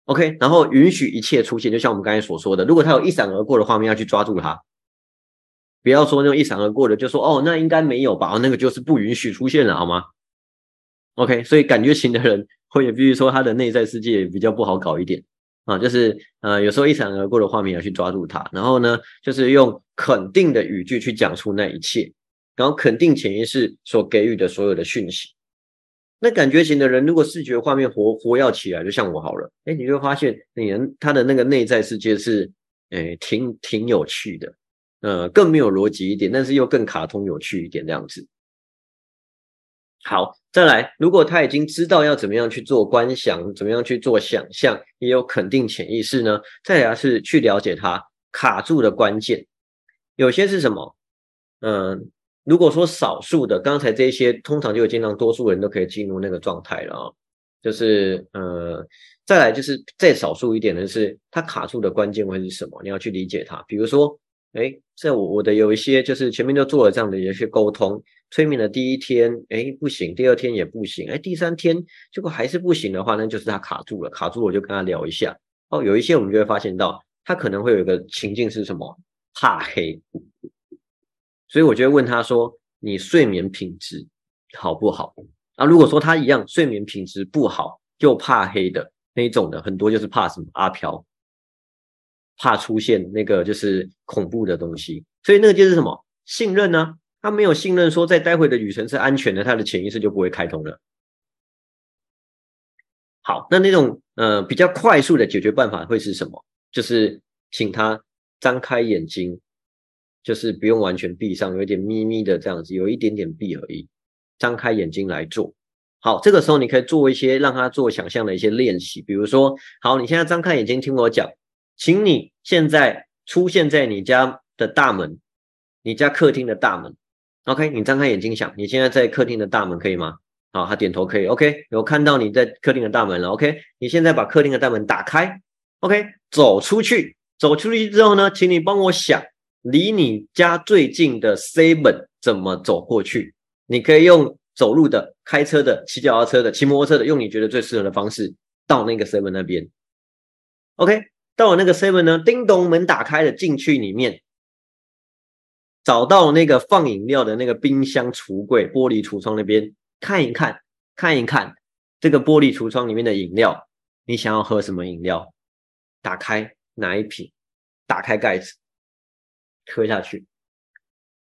？OK，然后允许一切出现，就像我们刚才所说的，如果他有一闪而过的画面，要去抓住它，不要说那种一闪而过的，就说哦，那应该没有吧？那个就是不允许出现了，好吗？OK，所以感觉型的人，或者比如说他的内在世界比较不好搞一点啊，就是呃，有时候一闪而过的画面要去抓住它，然后呢，就是用肯定的语句去讲出那一切，然后肯定潜意识所给予的所有的讯息。那感觉型的人，如果视觉画面活活跃起来，就像我好了，哎，你就发现，你人他的那个内在世界是，诶，挺挺有趣的，呃更没有逻辑一点，但是又更卡通有趣一点这样子。好，再来，如果他已经知道要怎么样去做观想，怎么样去做想象，也有肯定潜意识呢？再来是去了解他卡住的关键，有些是什么？嗯，如果说少数的，刚才这些通常就有尽量多数人都可以进入那个状态了啊。就是呃，再来就是再少数一点的是，他卡住的关键会是什么？你要去理解他。比如说，哎，在我我的有一些就是前面就做了这样的一些沟通。催眠的第一天，哎，不行；第二天也不行，哎，第三天结果还是不行的话，那就是他卡住了。卡住，我就跟他聊一下。哦，有一些我们就会发现到，他可能会有一个情境是什么？怕黑。所以我就会问他说：“你睡眠品质好不好？”啊，如果说他一样睡眠品质不好，又怕黑的那一种的，很多就是怕什么？阿飘，怕出现那个就是恐怖的东西。所以那个就是什么？信任呢？他没有信任，说在待会的旅程是安全的，他的潜意识就不会开通了。好，那那种呃比较快速的解决办法会是什么？就是请他张开眼睛，就是不用完全闭上，有一点眯眯的这样子，有一点点闭而已。张开眼睛来做。好，这个时候你可以做一些让他做想象的一些练习，比如说，好，你现在张开眼睛听我讲，请你现在出现在你家的大门，你家客厅的大门。OK，你张开眼睛想，你现在在客厅的大门可以吗？好，他点头可以。OK，有看到你在客厅的大门了。OK，你现在把客厅的大门打开。OK，走出去，走出去之后呢，请你帮我想，离你家最近的 Seven 怎么走过去？你可以用走路的、开车的、骑脚踏车的、骑摩托车的，用你觉得最适合的方式到那个 Seven 那边。OK，到了那个 Seven 呢，叮咚，门打开了，进去里面。找到那个放饮料的那个冰箱橱柜玻璃橱窗那边看一看，看一看这个玻璃橱窗里面的饮料，你想要喝什么饮料？打开哪一瓶？打开盖子，喝下去。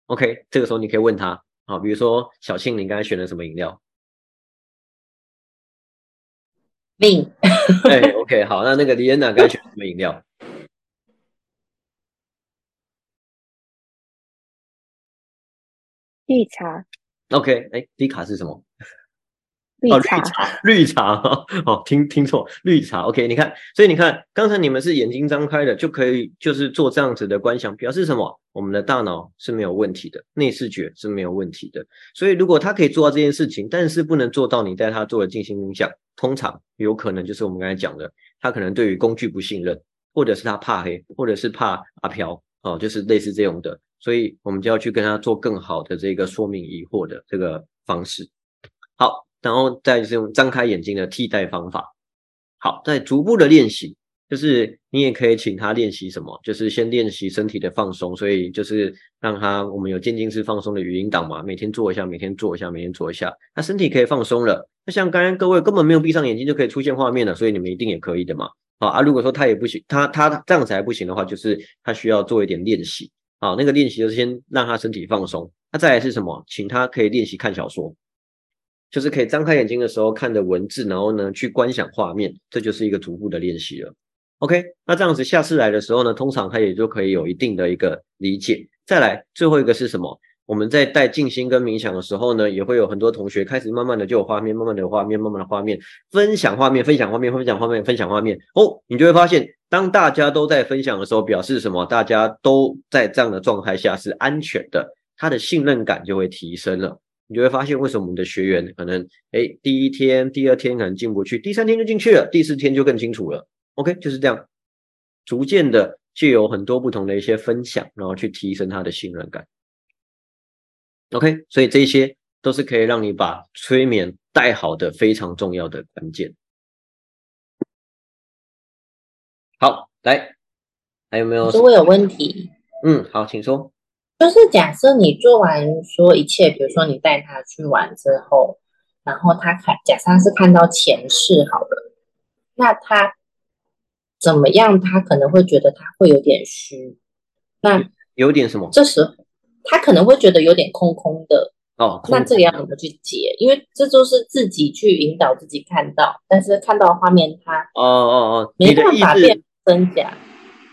OK，这个时候你可以问他好，比如说小庆，你刚才选了什么饮料？冰。哎，OK，好，那那个李安娜刚才选什么饮料？绿茶，OK，哎，低卡是什么？绿茶，绿茶，哦，听听错，绿茶，OK，你看，所以你看，刚才你们是眼睛张开的，就可以就是做这样子的观想，表示什么？我们的大脑是没有问题的，内视觉是没有问题的。所以如果他可以做到这件事情，但是不能做到你带他做的静心冥想，通常有可能就是我们刚才讲的，他可能对于工具不信任，或者是他怕黑，或者是怕阿飘，哦，就是类似这种的。所以我们就要去跟他做更好的这个说明疑惑的这个方式。好，然后再是用张开眼睛的替代方法。好，在逐步的练习，就是你也可以请他练习什么，就是先练习身体的放松。所以就是让他我们有渐进式放松的语音档嘛，每天做一下，每天做一下，每天做一下，他身体可以放松了。那像刚刚各位根本没有闭上眼睛就可以出现画面了，所以你们一定也可以的嘛。好啊，如果说他也不行，他他这样子还不行的话，就是他需要做一点练习。好，那个练习就是先让他身体放松。那再来是什么？请他可以练习看小说，就是可以张开眼睛的时候看的文字，然后呢去观想画面，这就是一个逐步的练习了。OK，那这样子下次来的时候呢，通常他也就可以有一定的一个理解。再来最后一个是什么？我们在带静心跟冥想的时候呢，也会有很多同学开始慢慢的就有画面，慢慢的有画面，慢慢的画面，分享画面，分享画面，分享画面，分享画面。哦，你就会发现，当大家都在分享的时候，表示什么？大家都在这样的状态下是安全的，他的信任感就会提升了。你就会发现，为什么我们的学员可能，哎，第一天、第二天可能进不去，第三天就进去了，第四天就更清楚了。OK，就是这样，逐渐的就有很多不同的一些分享，然后去提升他的信任感。OK，所以这些都是可以让你把催眠带好的非常重要的关键。好，来，还有没有？我有问题。嗯，好，请说。就是假设你做完说一切，比如说你带他去玩之后，然后他看，假设他是看到前世好了，那他怎么样？他可能会觉得他会有点虚。那有点什么？这时候。他可能会觉得有点空空的哦，那这个要怎么去解？因为这就是自己去引导自己看到，但是看到画面他哦哦哦，没办法变真假。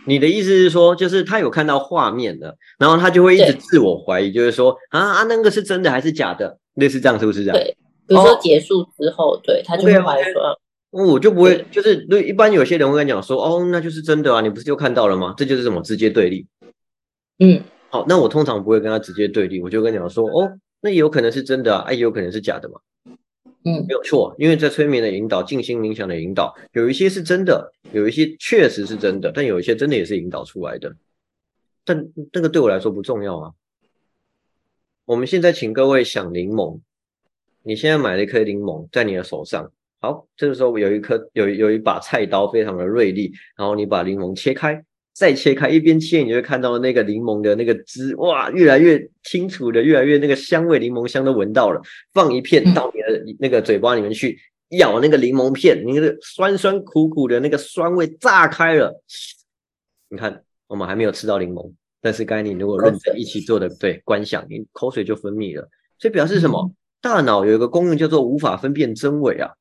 你的意思是说，就是他有看到画面的，然后他就会一直自我怀疑，就是说啊啊，那个是真的还是假的？类似这样，是不是这样？对，比如说结束之后，对他就会怀疑说，我就不会，就是对一般有些人会跟你讲说，哦，那就是真的啊，你不是就看到了吗？这就是什么直接对立。嗯，好，那我通常不会跟他直接对立，我就跟你讲说，哦，那也有可能是真的啊，也有可能是假的嘛。嗯，没有错，因为在催眠的引导、静心冥想的引导，有一些是真的，有一些确实是真的，但有一些真的也是引导出来的。但那个对我来说不重要啊。我们现在请各位想柠檬，你现在买了一颗柠檬在你的手上，好，这个时候有一颗有有一把菜刀非常的锐利，然后你把柠檬切开。再切开，一边切，你就会看到那个柠檬的那个汁，哇，越来越清楚的，越来越那个香味，柠檬香都闻到了。放一片到你的那个嘴巴里面去，咬那个柠檬片，你那个酸酸苦苦的那个酸味炸开了。你看，我们还没有吃到柠檬，但是该你如果认真一起做的对观想，你口水就分泌了，所以表示什么？大脑有一个功能叫做无法分辨真伪啊。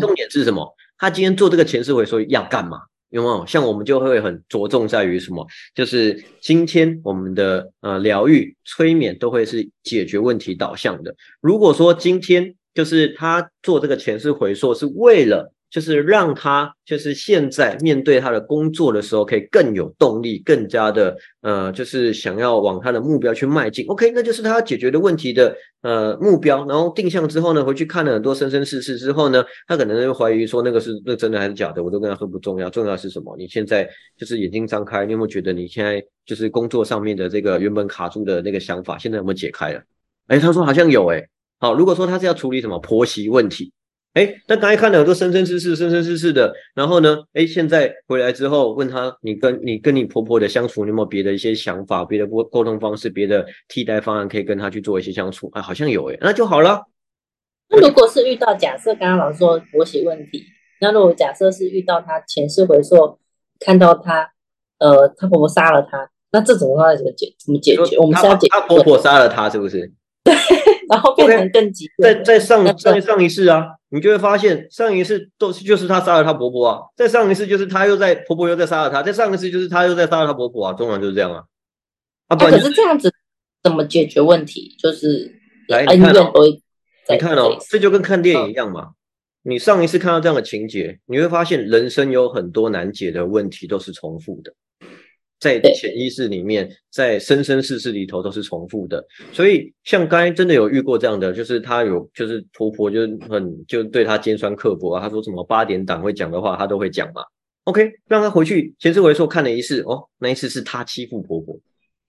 重点是什么？他今天做这个前世回说要干嘛？有没有像我们就会很着重在于什么？就是今天我们的呃疗愈、催眠都会是解决问题导向的。如果说今天就是他做这个前世回溯是为了。就是让他，就是现在面对他的工作的时候，可以更有动力，更加的呃，就是想要往他的目标去迈进。OK，那就是他要解决的问题的呃目标。然后定向之后呢，回去看了很多生生世世之后呢，他可能会怀疑说那个是那真的还是假的？我都跟他说不重要，重要是什么？你现在就是眼睛张开，你有没有觉得你现在就是工作上面的这个原本卡住的那个想法，现在有没有解开了？哎，他说好像有哎。好，如果说他是要处理什么婆媳问题。哎，但刚才看了很多生生世世、生生世世的，然后呢？哎，现在回来之后问他，你跟你跟你婆婆的相处，你有没有别的一些想法、别的沟沟通方式、别的替代方案，可以跟他去做一些相处？啊，好像有哎，那就好了。那如果是遇到假设刚刚老师说婆媳问题，那如果假设是遇到他前世回溯，看到他，呃，他婆婆杀了他，那这种话怎么解？怎么解决？我们是要解他婆婆杀了他，是不是？对，然后变成更极端。在在上在上一世啊。你就会发现，上一世都是就是他杀了他婆婆啊，在上一次就是他又在婆婆又在杀了他，在上一次就是他又在杀了他婆婆啊，通常就是这样啊。啊，可是这样子怎么解决问题？就是来你看哦，你看哦，这就跟看电影一样嘛。你上一次看到这样的情节，你会发现人生有很多难解的问题都是重复的。在潜意识里面，在生生世世里头都是重复的，所以像刚才真的有遇过这样的，就是他有，就是婆婆就很就对他尖酸刻薄啊，他说什么八点档会讲的话，他都会讲嘛。OK，让他回去前世回溯看了一次，哦，那一次是他欺负婆婆，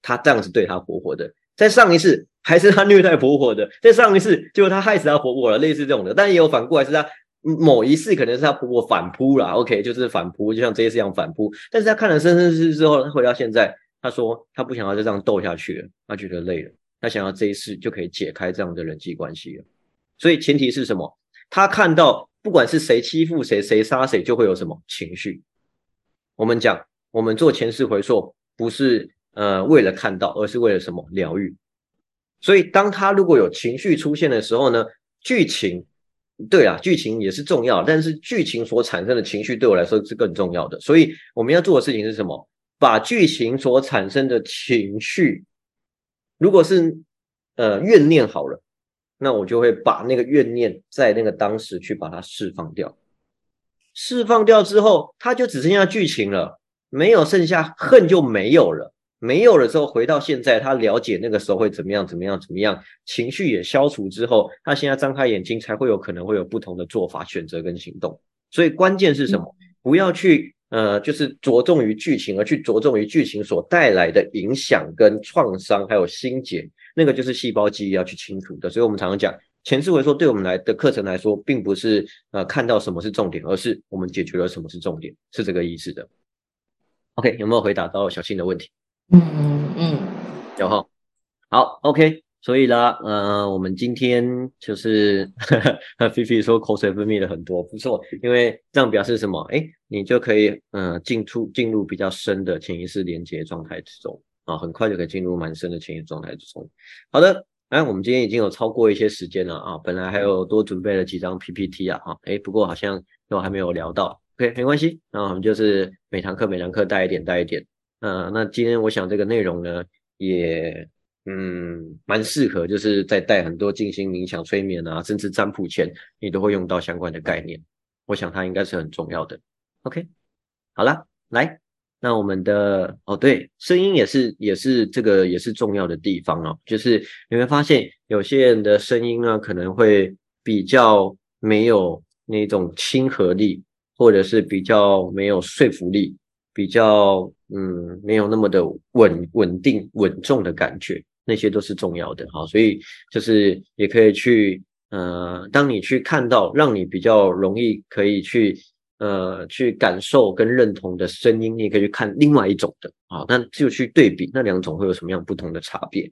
他这样子对他婆婆的，在上一次还是他虐待婆婆的，在上一次结果他害死他婆婆了，类似这种的，但也有反过来是他。某一世可能是他婆婆反扑了，OK，就是反扑，就像这一次一样反扑。但是他看了生生世世之后，他回到现在，他说他不想要再这样斗下去了，他觉得累了，他想要这一世就可以解开这样的人际关系了。所以前提是什么？他看到不管是谁欺负谁，谁杀谁，就会有什么情绪。我们讲，我们做前世回溯，不是呃为了看到，而是为了什么疗愈。所以当他如果有情绪出现的时候呢，剧情。对啊，剧情也是重要，但是剧情所产生的情绪对我来说是更重要的。所以我们要做的事情是什么？把剧情所产生的情绪，如果是呃怨念好了，那我就会把那个怨念在那个当时去把它释放掉。释放掉之后，它就只剩下剧情了，没有剩下恨就没有了。没有了之后，回到现在，他了解那个时候会怎么样，怎么样，怎么样，情绪也消除之后，他现在张开眼睛，才会有可能会有不同的做法、选择跟行动。所以关键是什么？不要去呃，就是着重于剧情，而去着重于剧情所带来的影响跟创伤，还有心结，那个就是细胞记忆要去清除的。所以我们常常讲，前世回说对我们来的课程来说，并不是呃看到什么是重点，而是我们解决了什么是重点，是这个意思的。OK，有没有回答到小新的问题？嗯嗯嗯，有哈，好，OK，所以啦，呃，我们今天就是 菲菲说口水分泌了很多，不错，因为这样表示什么？哎，你就可以嗯进出进入比较深的潜意识连接状态之中啊，很快就可以进入蛮深的潜意识状态之中。好的，哎，我们今天已经有超过一些时间了啊，本来还有多准备了几张 PPT 啊，哈，哎，不过好像都还没有聊到。OK，没关系，那我们就是每堂课每堂课带一点带一点。嗯，那今天我想这个内容呢，也嗯蛮适合，就是在带很多静心冥想、催眠啊，甚至占卜前，你都会用到相关的概念。我想它应该是很重要的。OK，好了，来，那我们的哦对，声音也是也是这个也是重要的地方哦，就是你会发现有些人的声音呢，可能会比较没有那种亲和力，或者是比较没有说服力，比较。嗯，没有那么的稳稳定稳重的感觉，那些都是重要的哈。所以就是也可以去呃，当你去看到让你比较容易可以去呃去感受跟认同的声音，你也可以去看另外一种的啊。那就去对比那两种会有什么样不同的差别？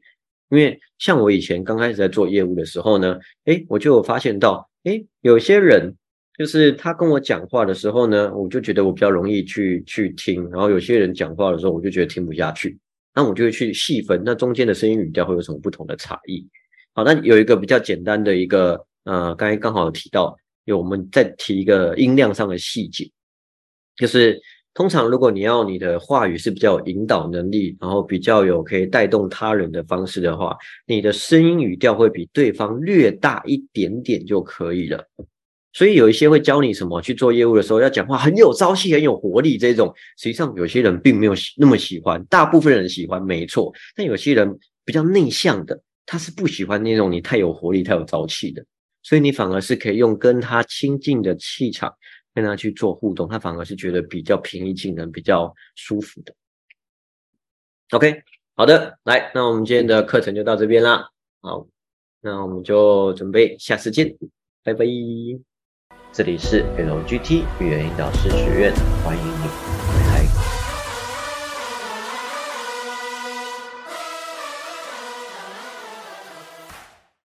因为像我以前刚开始在做业务的时候呢，诶，我就有发现到，诶，有些人。就是他跟我讲话的时候呢，我就觉得我比较容易去去听，然后有些人讲话的时候，我就觉得听不下去，那我就会去细分，那中间的声音语调会有什么不同的差异？好，那有一个比较简单的一个，呃，刚才刚好提到，有我们再提一个音量上的细节，就是通常如果你要你的话语是比较有引导能力，然后比较有可以带动他人的方式的话，你的声音语调会比对方略大一点点就可以了。所以有一些会教你什么去做业务的时候要讲话很有朝气、很有活力这种，实际上有些人并没有那么喜欢，大部分人喜欢没错，但有些人比较内向的，他是不喜欢那种你太有活力、太有朝气的，所以你反而是可以用跟他亲近的气场跟他去做互动，他反而是觉得比较平易近人、比较舒服的。OK，好的，来，那我们今天的课程就到这边啦，好，那我们就准备下次见，拜拜。这里是 LGT 语言导师学院，欢迎你。